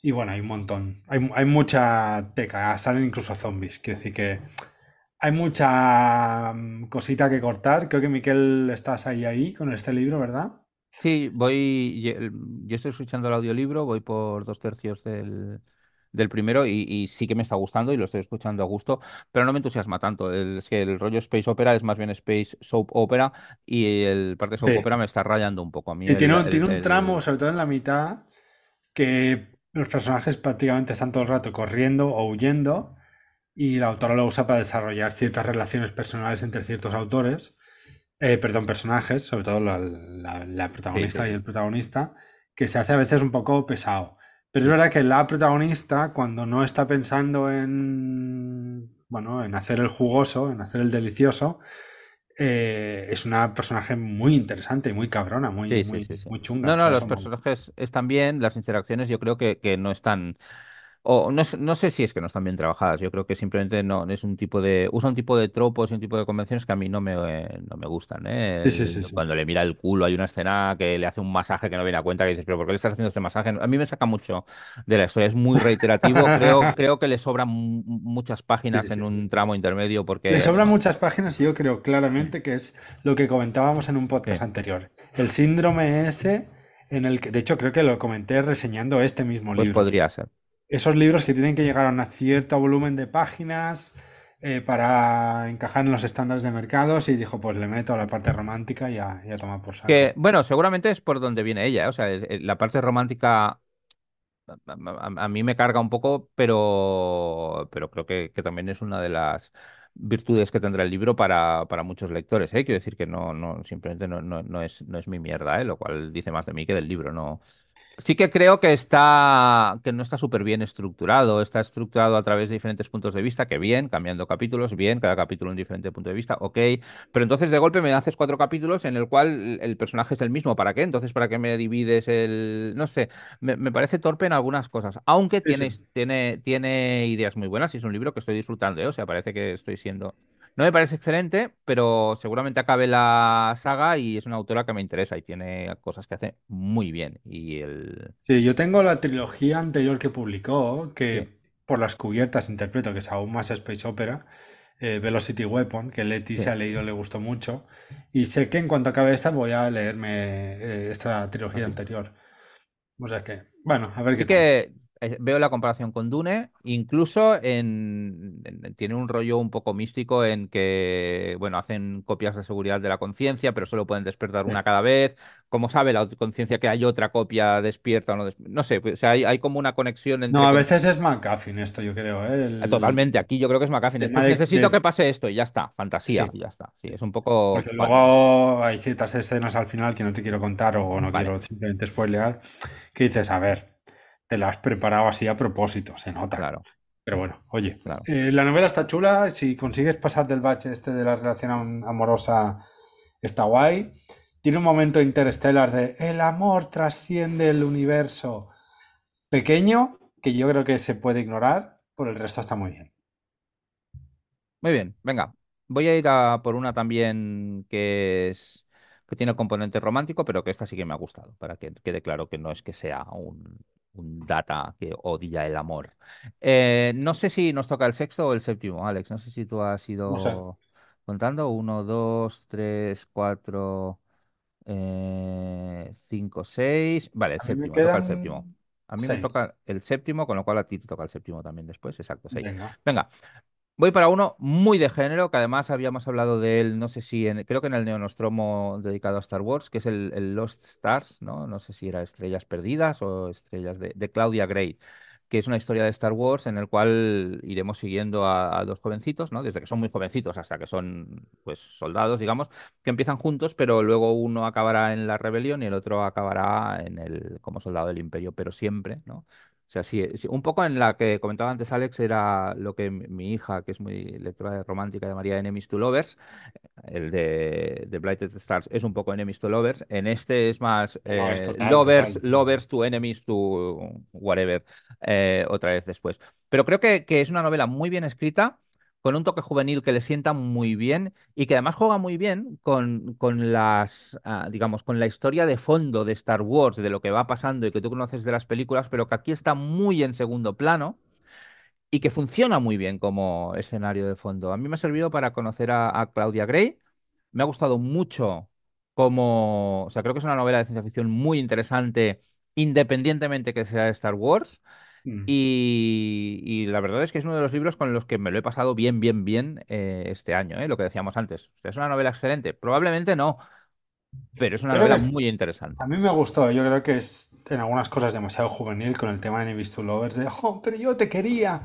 Y bueno, hay un montón. Hay, mucha teca, salen incluso zombies. Quiero decir que hay mucha mm, cosita que cortar. Creo que Miquel estás ahí ahí con este libro, ¿verdad? Sí, voy. Yo estoy escuchando el audiolibro, voy por dos tercios del, del primero y, y sí que me está gustando y lo estoy escuchando a gusto, pero no me entusiasma tanto. El- es que el rollo Space Opera es más bien Space Soap Opera y el parte Soap Sí. Opera me está rayando un poco. A mí Y el, tiene, un- el, tiene un tramo, sobre todo en la mitad, que los personajes prácticamente están todo el rato corriendo o huyendo y la autora lo usa para desarrollar ciertas relaciones personales entre ciertos autores, eh, perdón, personajes, sobre todo la, la- la Sí, sí, protagonista y el protagonista, que se hace a veces un poco pesado. Pero es verdad que la protagonista, cuando no está pensando en, bueno, en hacer el jugoso, en hacer el delicioso, eh, es una personaje muy interesante, muy cabrona, muy, Sí, sí, muy, sí, sí. muy chunga. No, no, los personajes están bien, las interacciones yo creo que, que no están, o no, sé- no sé si es que no están bien trabajadas, yo creo que simplemente no es un tipo de, usa un tipo de tropos y un tipo de convenciones que a mí no me, eh, no me gustan, ¿eh? Sí, sí, sí, cuando le mira el culo, hay una escena que le hace un masaje que no viene a cuenta, que dices, pero ¿por qué le estás haciendo este masaje? A mí me saca mucho de la historia, es muy reiterativo, creo, creo que le sobran mu- muchas páginas en un tramo intermedio Le porque sobran no. muchas páginas y yo creo claramente que es lo que comentábamos en un podcast anterior. El síndrome ese en el que, de hecho, creo que lo comenté reseñando este mismo Pues libro. podría ser. Esos libros que tienen que llegar a un cierto volumen de páginas eh, para encajar en los estándares de mercados y dijo, pues le meto a la parte romántica y a, y a tomar por saco. bueno, seguramente es por donde viene ella, ¿eh? O sea, la parte romántica a, a- a mí me carga un poco, pero, pero creo que, que también es una de las virtudes que tendrá el libro para, para muchos lectores, ¿eh? Quiero decir que no, no, simplemente no, no, no es, no es mi mierda, ¿eh? Lo cual dice más de mí que del libro, no. Sí que creo que está, que no está súper bien estructurado, está estructurado a través de diferentes puntos de vista, que bien, cambiando capítulos, bien, cada capítulo un diferente punto de vista, ok, pero entonces de golpe me haces cuatro capítulos en el cual el personaje es el mismo, ¿para qué? Entonces, ¿para qué me divides el...? No sé, me, me parece torpe en algunas cosas, aunque Sí, tiene, sí. tiene, tiene ideas muy buenas y es un libro que estoy disfrutando, ¿eh? O sea, parece que estoy siendo... No me parece excelente, pero seguramente acabe la saga y es una autora que me interesa y tiene cosas que hace muy bien. Y el... Sí, yo tengo la trilogía anterior que publicó, Sí. que por las cubiertas interpreto que es aún más Space Opera, eh, Velocity Weapon, que Leti se ha leído, le gustó mucho. Y sé que en cuanto acabe esta voy a leerme eh, esta trilogía anterior. O sea que, bueno, a ver qué tal. que veo la comparación con Dune, incluso en, en- tiene un rollo un poco místico en que, bueno, hacen copias de seguridad de la conciencia, pero solo pueden despertar una cada vez. Como sabe la conciencia que hay otra copia despierta o no des- No sé, pues, o sea, hay, hay como una conexión No, entre... a con- veces es McGuffin esto, yo creo, ¿eh? eh, El Totalmente, aquí yo creo que es de, necesito que pase esto y ya está, fantasía, Sí, y ya está. Sí, es un poco... porque luego hay ciertas escenas al final que no te quiero contar o no vale, quiero simplemente spoilear, que dices, a ver, te la has preparado así a propósito, se nota. claro, Pero bueno, oye, claro. eh, la novela está chula. Si consigues pasar del bache este de la relación am- amorosa, está guay. Tiene un momento interestelar de el amor trasciende el universo pequeño, que yo creo que se puede ignorar. Por el resto está muy bien. Muy bien, venga. Voy a ir a por una también que es que tiene componente romántico, pero que esta sí que me ha gustado, para que quede claro que no es que sea un, un data que odia el amor. Eh, no sé si nos toca el sexto o el séptimo, Alex. No sé si tú has No sé. ido contando. Uno, dos, tres, cuatro, eh, cinco, seis. Vale, el séptimo, toca el séptimo. A mí me toca el séptimo, con lo cual a ti te toca el séptimo también después. Exacto, seis. Venga. Venga. Voy para uno muy de género, que además habíamos hablado de él, no sé si, en, creo que en el Neonostromo dedicado a Star Wars, que es el, Lost Stars, ¿no? No sé si era Estrellas Perdidas o Estrellas de, de Claudia Gray, que es una historia de Star Wars en el cual iremos siguiendo a, a dos jovencitos, ¿no? Desde que son muy jovencitos hasta que son, pues, soldados, digamos, que empiezan juntos, pero luego uno acabará en la rebelión y el otro acabará en el, como soldado del Imperio, pero siempre, ¿no? O sea, sí, sí, un poco en la que comentaba antes Alex era lo que mi hija, que es muy lectora de romántica de María Enemies to Lovers, el de, de Blighted Stars es un poco Enemies to Lovers. En este es más No, es eh, total, Lovers, total. Lovers to Enemies to whatever, eh, otra vez después. Pero creo que, que es una novela muy bien escrita, con un toque juvenil que le sienta muy bien y que además juega muy bien con, las, ah, digamos, con la historia de fondo de Star Wars, de lo que va pasando y que tú conoces de las películas, pero que aquí está muy en segundo plano y que funciona muy bien como escenario de fondo. A mí me ha servido para conocer a, a Claudia Gray. Me ha gustado mucho como, o sea, creo que es una novela de ciencia ficción muy interesante, independientemente que sea de Star Wars. Mm. Y, y la verdad es que es uno de los libros con los que me lo he pasado bien, bien, bien eh, este año, ¿eh? Lo que decíamos antes. O sea, ¿Es una novela excelente? Probablemente no, pero es una creo novela es- muy a interesante. mí me gustó, yo creo que es en algunas cosas demasiado juvenil con el tema de Enemies to Lovers, de, oh, pero yo te quería.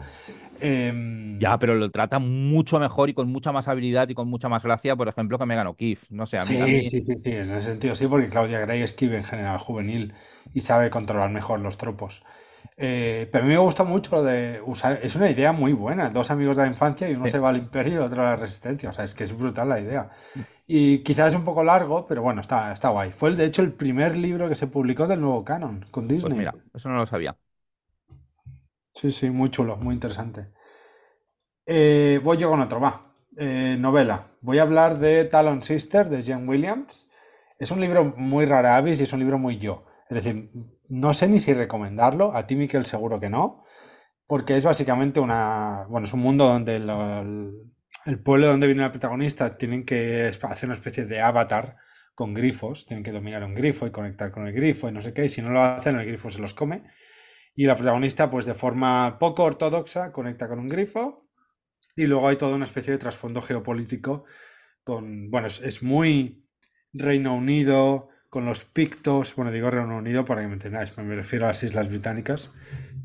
Ya, Em, pero lo trata mucho mejor y con mucha más habilidad y con mucha más gracia, por ejemplo, que Megan O'Keeffe. No sé, a mí, a sí, mí sí, sí, sí, en ese sentido sí, porque Claudia Gray escribe en general juvenil y sabe controlar mejor los tropos. Eh, pero a mí me gusta mucho lo de usar, es una idea muy buena, dos amigos de la infancia y uno se va al imperio y el otro a la resistencia, o sea, es que es brutal la idea. Y quizás es un poco largo, pero bueno, está, está guay. Fue el, de hecho el primer libro que se publicó del nuevo canon con Pues Disney. mira, eso no lo sabía. Sí, sí, muy chulo, muy interesante. Eh, voy yo con otro, va. Eh, novela. Voy a hablar de Talon Sister de Jane Williams. Es un libro muy rara avis y es un libro muy yo. Es decir, no sé ni si recomendarlo. A ti, Miquel, seguro que no. Porque es básicamente una. Bueno, es un mundo donde el, pueblo donde viene la protagonista tienen que hacer una especie de avatar con grifos. Tienen que dominar un grifo y conectar con el grifo y no sé qué. Y si no lo hacen, el grifo se los come. Y la protagonista, pues de forma poco ortodoxa, conecta con un grifo y luego hay toda una especie de trasfondo geopolítico con, bueno, es muy Reino Unido, con los pictos, bueno, digo Reino Unido para que me entendáis, me refiero a las Islas Británicas.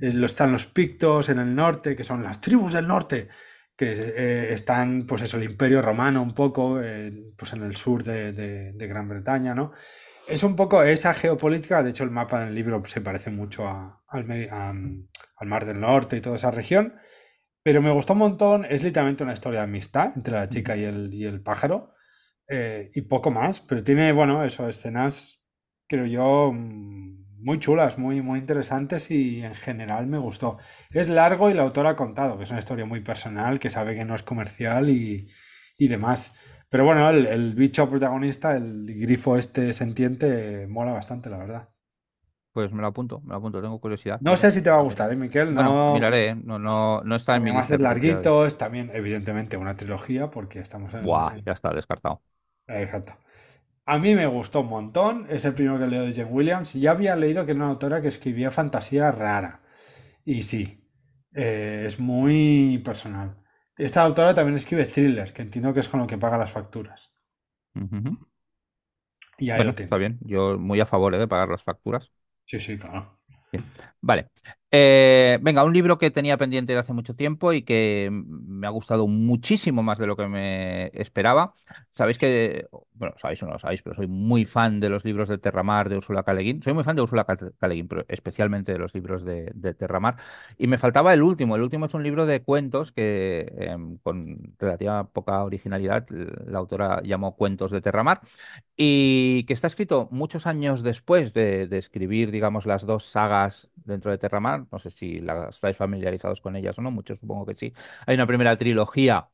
Eh, están los pictos en el norte, que son las tribus del norte, que eh, están, pues eso, el Imperio Romano un poco, eh, pues en el sur de, de- Gran Bretaña, ¿no? Es un poco esa geopolítica, de hecho el mapa en el libro se parece mucho al, al Mar del Norte y toda esa región, pero me gustó un montón, es literalmente una historia de amistad entre la chica y el, y el pájaro, eh, y poco más, pero tiene, bueno, eso, escenas, creo yo, mm, muy chulas, muy, muy interesantes y en general me gustó. Es largo y la autora ha contado, que es una historia muy personal, que sabe que no es comercial y, y demás. Pero bueno, el, el bicho protagonista, el grifo este sentiente, mola bastante, la verdad. Pues me lo apunto, me lo apunto, tengo curiosidad. No sé si te va a gustar. ¿eh, Miquel? Bueno, No, miraré, ¿eh? No, no, no está en mi además lista es de curiosidades. larguito, es también, evidentemente, una trilogía, porque estamos en... En- ya está descartado. Exacto. A mí me gustó un montón, es el primero que leo de Jane Williams y ya había leído que era una autora que escribía fantasía rara. Y sí, eh, es muy personal. Esta autora también escribe thriller, que entiendo que es con lo que paga las facturas. Y ahí lo está bien. Yo muy a favor, ¿eh, de pagar las facturas. Sí, sí, claro. Bien. Vale. Eh, venga, un libro que tenía pendiente de hace mucho tiempo y que me ha gustado muchísimo más de lo que me esperaba. Sabéis que, bueno, sabéis o no lo sabéis, pero soy muy fan de los libros de Terramar de Úrsula K. Le Guin. Soy muy fan de Úrsula K. K. Le Guin, pero especialmente de los libros de, de Terramar. Y me faltaba el último. El último es un libro de cuentos que, em, con relativa poca originalidad, la autora llamó Cuentos de Terramar y que está escrito muchos años después de, de escribir, digamos, las dos sagas dentro de Terramar. No sé si estáis familiarizados con ellas o no, muchos supongo que sí. Hay una primera trilogía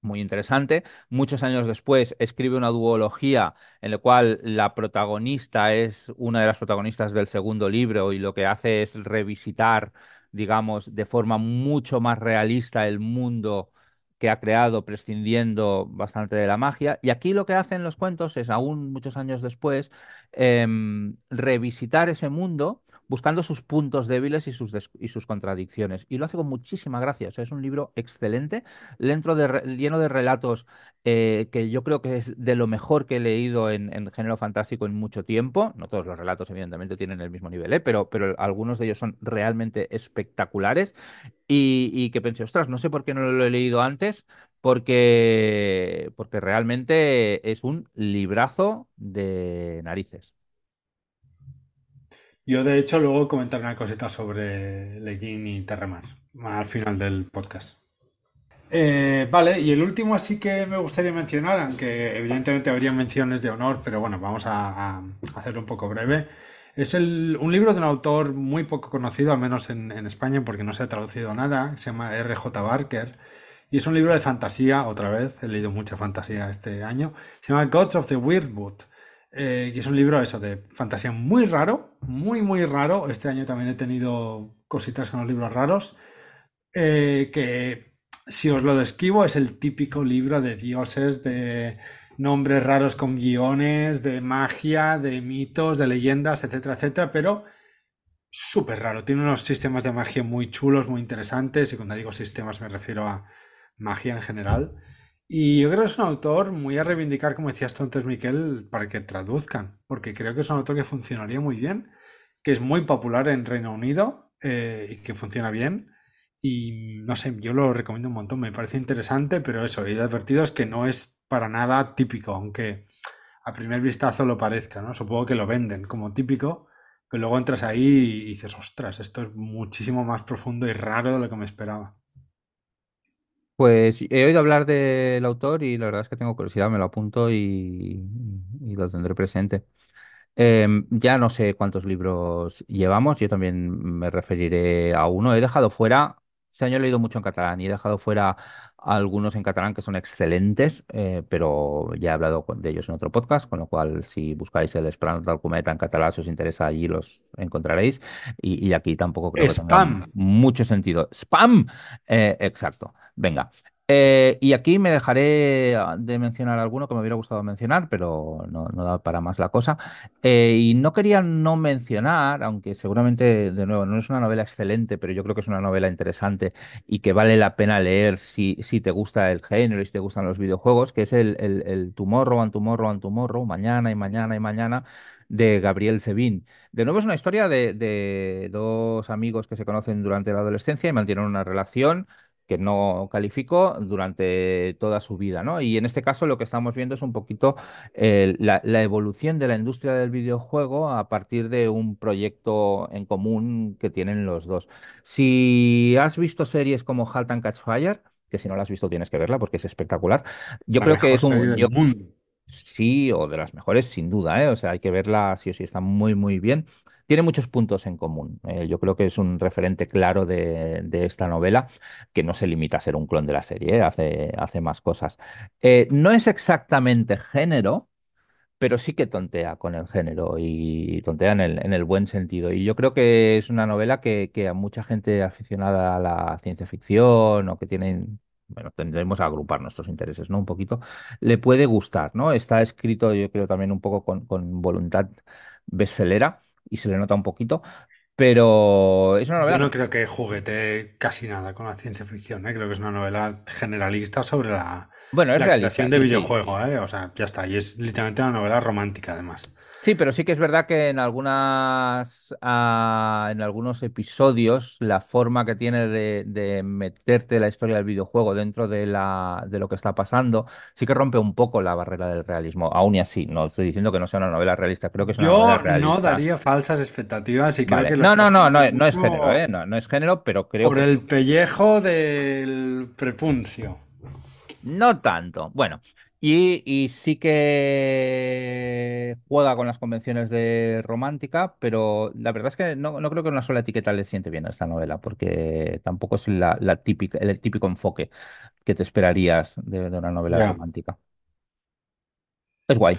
muy interesante. Muchos años después escribe una duología en la cual la protagonista es una de las protagonistas del segundo libro y lo que hace es revisitar, digamos, de forma mucho más realista el mundo que ha creado, prescindiendo bastante de la magia. Y aquí lo que hacen los cuentos es, aún muchos años después, em, revisitar ese mundo buscando sus puntos débiles y sus, y sus contradicciones. Y lo hace con muchísima gracia. O sea, es un libro excelente lleno de relatos eh, que yo creo que es de lo mejor que he leído en, en género fantástico en mucho tiempo. No todos los relatos, evidentemente, tienen el mismo nivel, ¿eh? pero, pero algunos de ellos son realmente espectaculares. Y, y que pensé, ostras, no sé por qué no lo he leído antes, porque, porque realmente es un librazo de narices. Yo, de hecho, luego comentaré una cosita sobre Leguín y Terremar al final del podcast. Eh, vale, y el último así que me gustaría mencionar, aunque evidentemente habría menciones de honor, pero bueno, vamos a, hacerlo un poco breve. Es el- un libro de un autor muy poco conocido, al menos en, España, porque no se ha traducido nada, se llama R. J. Barker, y es un libro de fantasía, otra vez, he leído mucha fantasía este año, se llama Gods of the Weirdwood, eh, es un libro eso de fantasía muy raro, muy, muy raro. Este año también he tenido cositas con los libros raros eh, que si os lo describo es el típico libro de dioses, de nombres raros con guiones, de magia, de mitos, de leyendas, etcétera, etcétera, pero súper raro. Tiene unos sistemas de magia muy chulos, muy interesantes, y cuando digo sistemas me refiero a magia en general. Y yo creo que es un autor muy a reivindicar, como decías tú antes, Miquel, para que traduzcan, porque creo que es un autor que funcionaría muy bien, que es muy popular en Reino Unido eh, y que funciona bien. Y no sé, yo lo recomiendo un montón, me parece interesante, pero eso, he advertido es que no es para nada típico, aunque a primer vistazo lo parezca, ¿no? Supongo que lo venden como típico, pero luego entras ahí y dices, ostras, esto es muchísimo más profundo y raro de lo que me esperaba. Pues he oído hablar del autor y la verdad es que tengo curiosidad, me lo apunto y, lo tendré presente. Em, ya no sé cuántos libros llevamos, yo también me referiré a uno. He dejado fuera, este año he leído mucho en catalán y he dejado fuera algunos en catalán que son excelentes, eh, pero ya he hablado con- de ellos en otro podcast, con lo cual si buscáis el Esperanto del Cometa en catalán, si os interesa, allí los encontraréis. Y, y aquí tampoco creo que tenga Spam. mucho sentido. ¡Spam! Eh, exacto. Venga. Eh, y aquí me dejaré ah, de mencionar alguno que me hubiera gustado mencionar, pero no, no da para más la cosa. Eh, y no quería no mencionar, aunque seguramente, de nuevo, no es una novela excelente, pero yo creo que es una novela interesante y que vale la pena leer si, te gusta el género y si te gustan los videojuegos, que es el, el, el Tomorrow and Tomorrow and mañana y mañana y mañana, de Gabriel Sevin. De nuevo es una historia de, de dos amigos que se conocen durante la adolescencia y mantienen una relación que no calificó durante toda su vida, ¿no? Y en este caso lo que estamos viendo es un poquito eh, la, la evolución de la industria del videojuego a partir de un proyecto en común que tienen los dos. Si has visto series como Halt and Catch Fire, que si no la has visto tienes que verla porque es espectacular, yo La creo que es un, yo mundo. Sí, o de las mejores, sin duda, ¿eh? O sea, hay que verla sí o sí, está muy, muy bien. Tiene muchos puntos en común. Eh, yo creo que es un referente claro de, esta novela, que no se limita a ser un clon de la serie, ¿eh? Hace, más cosas. Eh, no es exactamente género, pero sí que tontea con el género y tontea en el, en el buen sentido. Y yo creo que es una novela que, a mucha gente aficionada a la ciencia ficción o que tienen, bueno, tendremos a agrupar nuestros intereses, ¿no? Un poquito, le puede gustar, ¿no? Está escrito, yo creo, también un poco con, con voluntad bestselera y se le nota un poquito, pero es una Yo novela no que, creo que juguete casi nada con la ciencia ficción, ¿eh? Creo que es una novela generalista sobre la, bueno, es la realista, creación de sí, videojuegos, ¿eh? O sea, ya está. Y es literalmente una novela romántica, además. Sí, pero sí que es verdad que en algunas, ah, en algunos episodios la forma que tiene de, de meterte la historia del videojuego dentro de la, de lo que está pasando, sí que rompe un poco la barrera del realismo. Aún y así, no estoy diciendo que no sea una novela realista, creo que es una novela Yo no realista. daría falsas expectativas y creo Vale. que No, no, no, no, es- no es género, ¿eh? No, no es género, pero creo por que el pellejo del prepuncio. No tanto. Bueno, y, y sí que juega con las convenciones de romántica, pero la verdad es que no, no creo que una sola etiqueta le siente bien a esta novela, porque tampoco es la, la típica, el típico enfoque que te esperarías de, de una novela romántica. Es guay.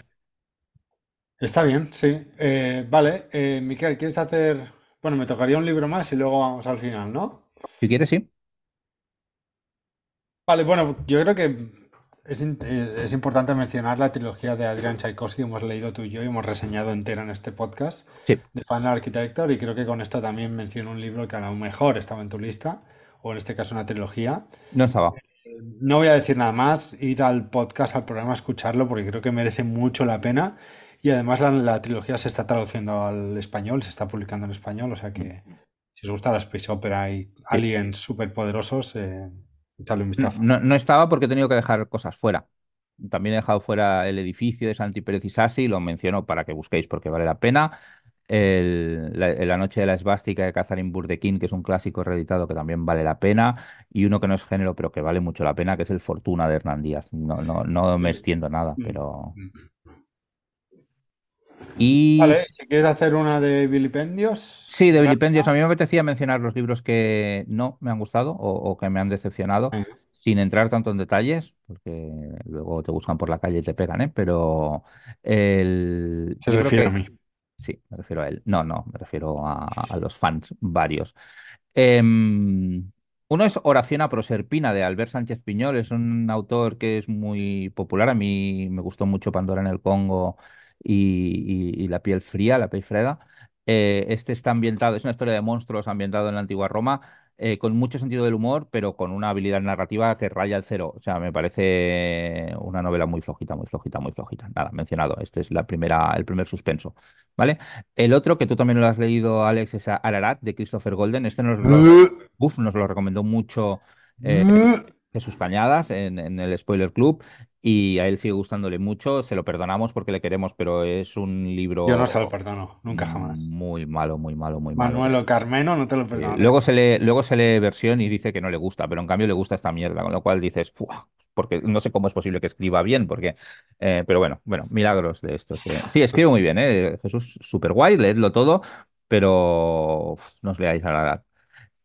Está bien, sí. Eh, vale, eh, Miquel, ¿quieres hacer...? Bueno, me tocaría un libro más y luego vamos al final, ¿no? Si quieres, sí. Vale, bueno, yo creo que es, eh, es importante mencionar la trilogía de Adrian Tchaikovsky que hemos leído tú y yo y hemos reseñado entera en este podcast Sí, de Final Architecture y creo que con esto también menciono un libro que a lo mejor estaba en tu lista o en este caso una trilogía. no estaba. No voy a decir nada más, id al podcast, al programa a escucharlo porque creo que merece mucho la pena y además la, la trilogía se está traduciendo al español, se está publicando en español, o sea que si os gusta la space opera y aliens superpoderosos, eh, echadle un vistazo. No, no estaba porque he tenido que dejar cosas fuera. También he dejado fuera el edificio de Santi Pérez y Sassi, lo menciono para que busquéis porque vale la pena. el- la, La noche de la esvástica de Catherine Burdekin, que es un clásico reeditado que también vale la pena, y uno que no es género, pero que vale mucho la pena, que es El Fortuna de Hernán Díaz. No, no, no me extiendo nada, Mm, pero... Y Vale, si quieres hacer una de vilipendios, sí, de vilipendios, a mí me apetecía mencionar los libros que no me han gustado o, o que me han decepcionado, sin entrar tanto en detalles, porque luego te buscan por la calle y te pegan, ¿eh? Pero el... Se yo refiere a mí. Sí, me refiero a él. No, no, me refiero a, a los fans, varios. Em, uno es Oración a Proserpina de Albert Sánchez Piñol. Es un autor que es muy popular. A mí me gustó mucho Pandora en el Congo y, y- y La piel fría, La piel freda. Eh, este está ambientado, es una historia de monstruos ambientado en la antigua Roma, eh, con mucho sentido del humor, pero con una habilidad narrativa que raya el cero. O sea, me parece una novela muy flojita, muy flojita, muy flojita. Nada, mencionado. Este es la primera, el primer suspenso. ¿Vale? El otro, que tú también lo has leído, Alex, es Ararat, de Christopher Golden. Este nos lo, uf, nos lo recomendó mucho eh, Jesús Cañadas en, en el Spoiler Club y a él sigue gustándole mucho. Se lo perdonamos porque le queremos, pero es un Yo no se lo libro perdono, nunca jamás. muy malo, muy malo, muy malo. Manuel o Carmeno, no te lo Eh, perdono. luego se lee, luego se lee versión y dice que no le gusta, pero en cambio le gusta esta mierda, con lo cual dices, "Pua", porque no sé cómo es posible que escriba bien, porque, eh, pero bueno, bueno, milagros de estos. que- Sí, escribe muy bien, ¿eh? Jesús, súper guay, leedlo todo, pero uf, no os leáis a la edad.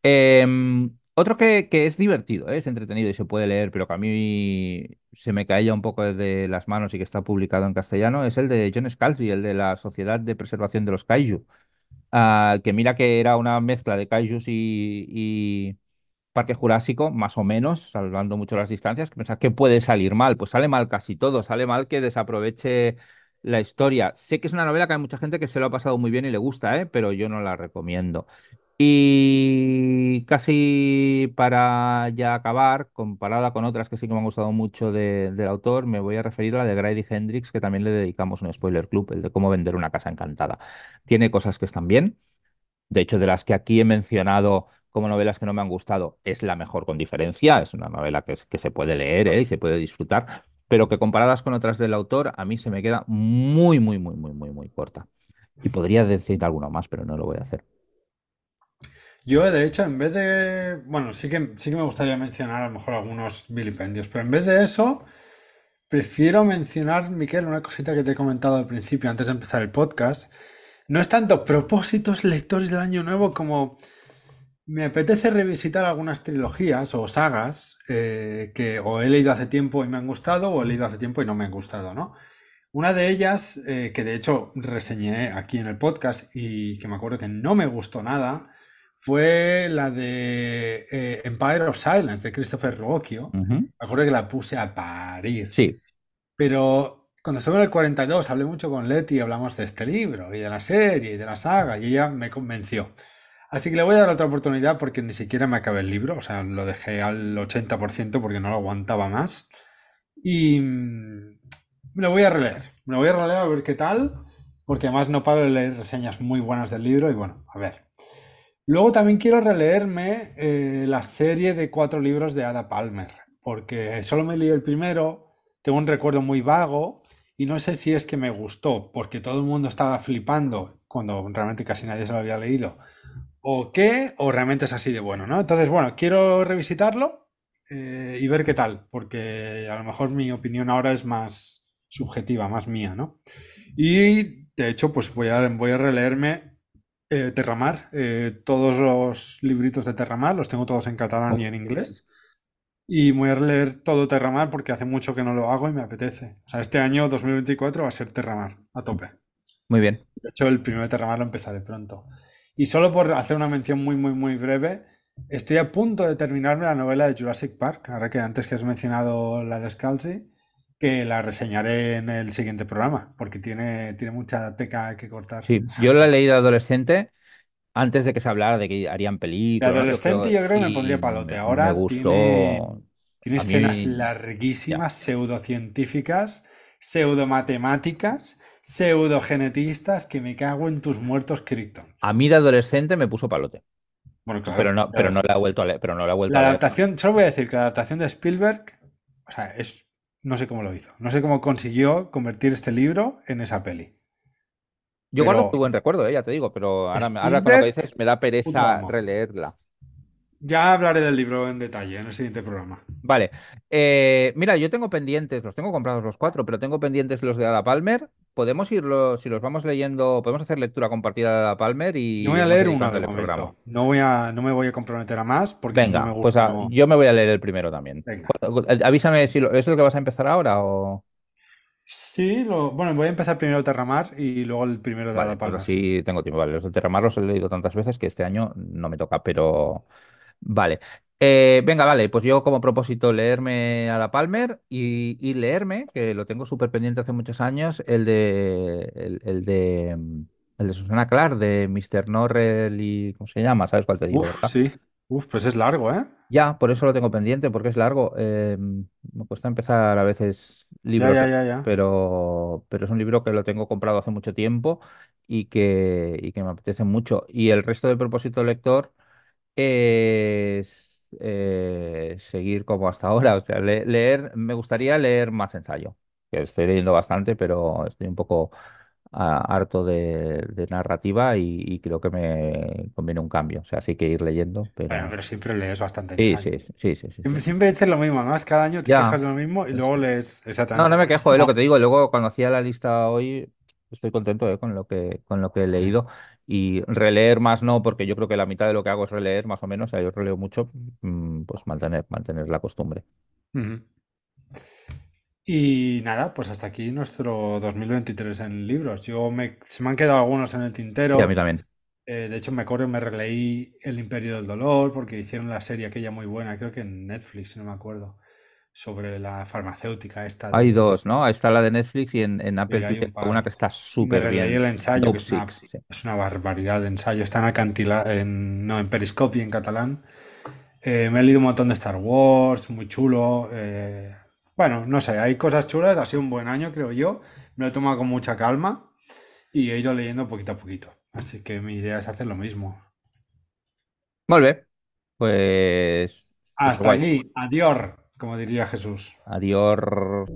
Em, otro que, es divertido, ¿eh? Es entretenido y se puede leer, pero que a mí se me caía un poco de las manos y que está publicado en castellano, es el de John Scalzi, el de la Sociedad de Preservación de los Kaiju. Ah, que mira que era una mezcla de Kaijus y, y Parque Jurásico, más o menos, salvando mucho las distancias, que que puede salir mal. Pues sale mal casi todo, sale mal que desaproveche la historia. Sé que es una novela que hay mucha gente que se lo ha pasado muy bien y le gusta, ¿eh? pero yo no la recomiendo. Y casi para ya acabar, comparada con otras que sí que me han gustado mucho de- del autor, me voy a referir a la de Grady Hendrix, que también le dedicamos un spoiler club, el de cómo vender una casa encantada. Tiene cosas que están bien. De hecho, de las que aquí he mencionado como novelas que no me han gustado, es la mejor con diferencia. Es una novela que se puede leer, ¿eh? y se puede disfrutar, pero que comparadas con otras del autor, a mí se me queda muy, muy, muy, muy, muy, muy corta. Y podría decir alguno más, pero no lo voy a hacer. Yo, de hecho, en vez de. Bueno, sí que, sí que me gustaría mencionar a lo mejor algunos vilipendios, pero en vez de eso, prefiero mencionar, Miquel, una cosita que te he comentado al principio, antes de empezar el podcast. No es tanto propósitos lectores del año nuevo como me apetece revisitar algunas trilogías o sagas eh, que o he leído hace tiempo y me han gustado, o he leído hace tiempo y no me han gustado, ¿no? Una de ellas, eh, que de hecho reseñé aquí en el podcast y que me acuerdo que no me gustó nada, fue la de eh, Empire of Silence de Christopher Ruocchio. Ujú. Me acuerdo que la puse a parir. Sí, Pero cuando estuve en el 42 hablé mucho con Leti y hablamos de este libro y de la serie y de la saga y ella me convenció. Así que le voy a dar otra oportunidad porque ni siquiera me acabé el libro, o sea, lo dejé al 80% porque no lo aguantaba más. Y mm, me lo voy a releer, me lo voy a releer a ver qué tal, porque además no paro de leer reseñas muy buenas del libro y bueno, a ver. Luego también quiero releerme eh, la serie de cuatro libros de Ada Palmer, porque solo me leí el primero, tengo un recuerdo muy vago y no sé si es que me gustó, porque todo el mundo estaba flipando cuando realmente casi nadie se lo había leído, o qué, o realmente es así de bueno, ¿no? Entonces, bueno, quiero revisitarlo eh, y ver qué tal, porque a lo mejor mi opinión ahora es más subjetiva, más mía, ¿no? Y de hecho, pues voy a, voy a releerme eh, Terramar, eh, todos los libritos de Terramar, los tengo todos en catalán y en inglés. Y voy a leer todo Terramar porque hace mucho que no lo hago y me apetece. O sea, este año 2024 va a ser Terramar, a tope. muy bien. De hecho, el primero de Terramar lo empezaré pronto. Y solo por hacer una mención muy, muy, muy breve, estoy a punto de terminarme la novela de Jurassic Park, ahora que antes que has mencionado la de Scalzi, que la reseñaré en el siguiente programa, porque tiene, tiene mucha teca que cortar. Sí, yo la he leído adolescente antes de que se hablara de que harían De películas. ¿no? adolescente yo creo que me pondría palote. Ahora me gustó. tiene, tiene mí- escenas ya. larguísimas, pseudocientíficas, pseudomatemáticas, pseudogenetistas, que me cago en tus muertos, Crichton. A mí de adolescente me puso palote, Bueno, claro, pero no, pero no la he vuelto a leer, pero no la he vuelto La a leer. adaptación, solo voy a decir que la adaptación de Spielberg, o sea, es, no sé cómo lo hizo, no sé cómo consiguió convertir este libro en esa peli. Yo guardo Pero tu buen recuerdo, eh, ya te digo, pero ahora, con lo que dices me da pereza releerla. Ya hablaré del libro en detalle en el siguiente programa. Vale. eh, mira, yo tengo pendientes, los tengo comprados los cuatro, pero tengo pendientes los de Ada Palmer. Podemos irlos, si los vamos leyendo, podemos hacer lectura compartida de Palmer Yo y voy a leer uno dedicando de el programa. No voy a, no me voy a comprometer a más porque si no me Venga, pues gusta, ah, no. yo me voy a leer el primero también. Venga. Cu- Avísame si lo, ¿es lo que vas a empezar ahora o...? Sí, lo, bueno, voy a empezar primero Terramar y luego el primero de Vale, pues Palmer. así tengo tiempo. Vale, los de Terramar los he leído tantas veces que este año no me toca, pero vale. Eh, venga, vale, pues yo como propósito leerme a la Palmer y, y leerme, que lo tengo súper pendiente hace muchos años, el de el, el de el de Susana Clark, de Mr. Norrell y ¿cómo se llama? ¿Sabes cuál te digo, Uf, verdad? sí. Uf, pues es largo, ¿eh? Ya, por eso lo tengo pendiente, porque es largo. eh, me cuesta empezar a veces libros, ya, ya, ya. pero, pero es un libro que lo tengo comprado hace mucho tiempo y que, y que me apetece mucho. Y el resto del propósito lector es eh, seguir como hasta ahora. O sea, le- leer, me gustaría leer más ensayo, que estoy leyendo bastante, pero estoy un poco harto de, de narrativa y, y creo que me conviene un cambio. O sea, sí que ir leyendo, Bueno, pero... pero siempre lees bastante Sí, ensayo. sí, sí, sí. Siempre, sí. siempre dices lo mismo, además cada año te quejas Ya, de lo mismo y luego es. lees No, exactamente no me igual. quejo de lo No, que te digo. Luego, cuando hacía la lista hoy, estoy contento, eh, con lo que, con lo que he leído. Y releer más no, porque yo creo que la mitad de lo que hago es releer, más o menos. O sea, yo releo mucho, mm, pues mantener, mantener la costumbre. Y nada, pues hasta aquí nuestro 2023 en libros. Yo me, se me han quedado algunos en el Y a mí tintero. también. Eh, de hecho, me acuerdo, me releí El Imperio del Dolor porque hicieron la serie aquella muy buena, creo que en Netflix, si no me acuerdo, sobre la farmacéutica esta Hay de... dos, ¿no? Está la de Netflix y en, Apple hay un una que está súper bien. el ensayo, que es una, Six, sí. es una barbaridad de ensayo. Está en Acantila, en, no, en Periscope y en catalán. Eh, me he leído un montón de Star Wars, muy chulo. eh, bueno, no sé, hay cosas chulas. Ha sido un buen año, creo yo. Me lo he tomado con mucha calma y he ido leyendo poquito a poquito. Así que mi idea es hacer lo mismo. Muy bien. Pues Hasta guay. aquí, adiós, como diría Jesús. Adiós.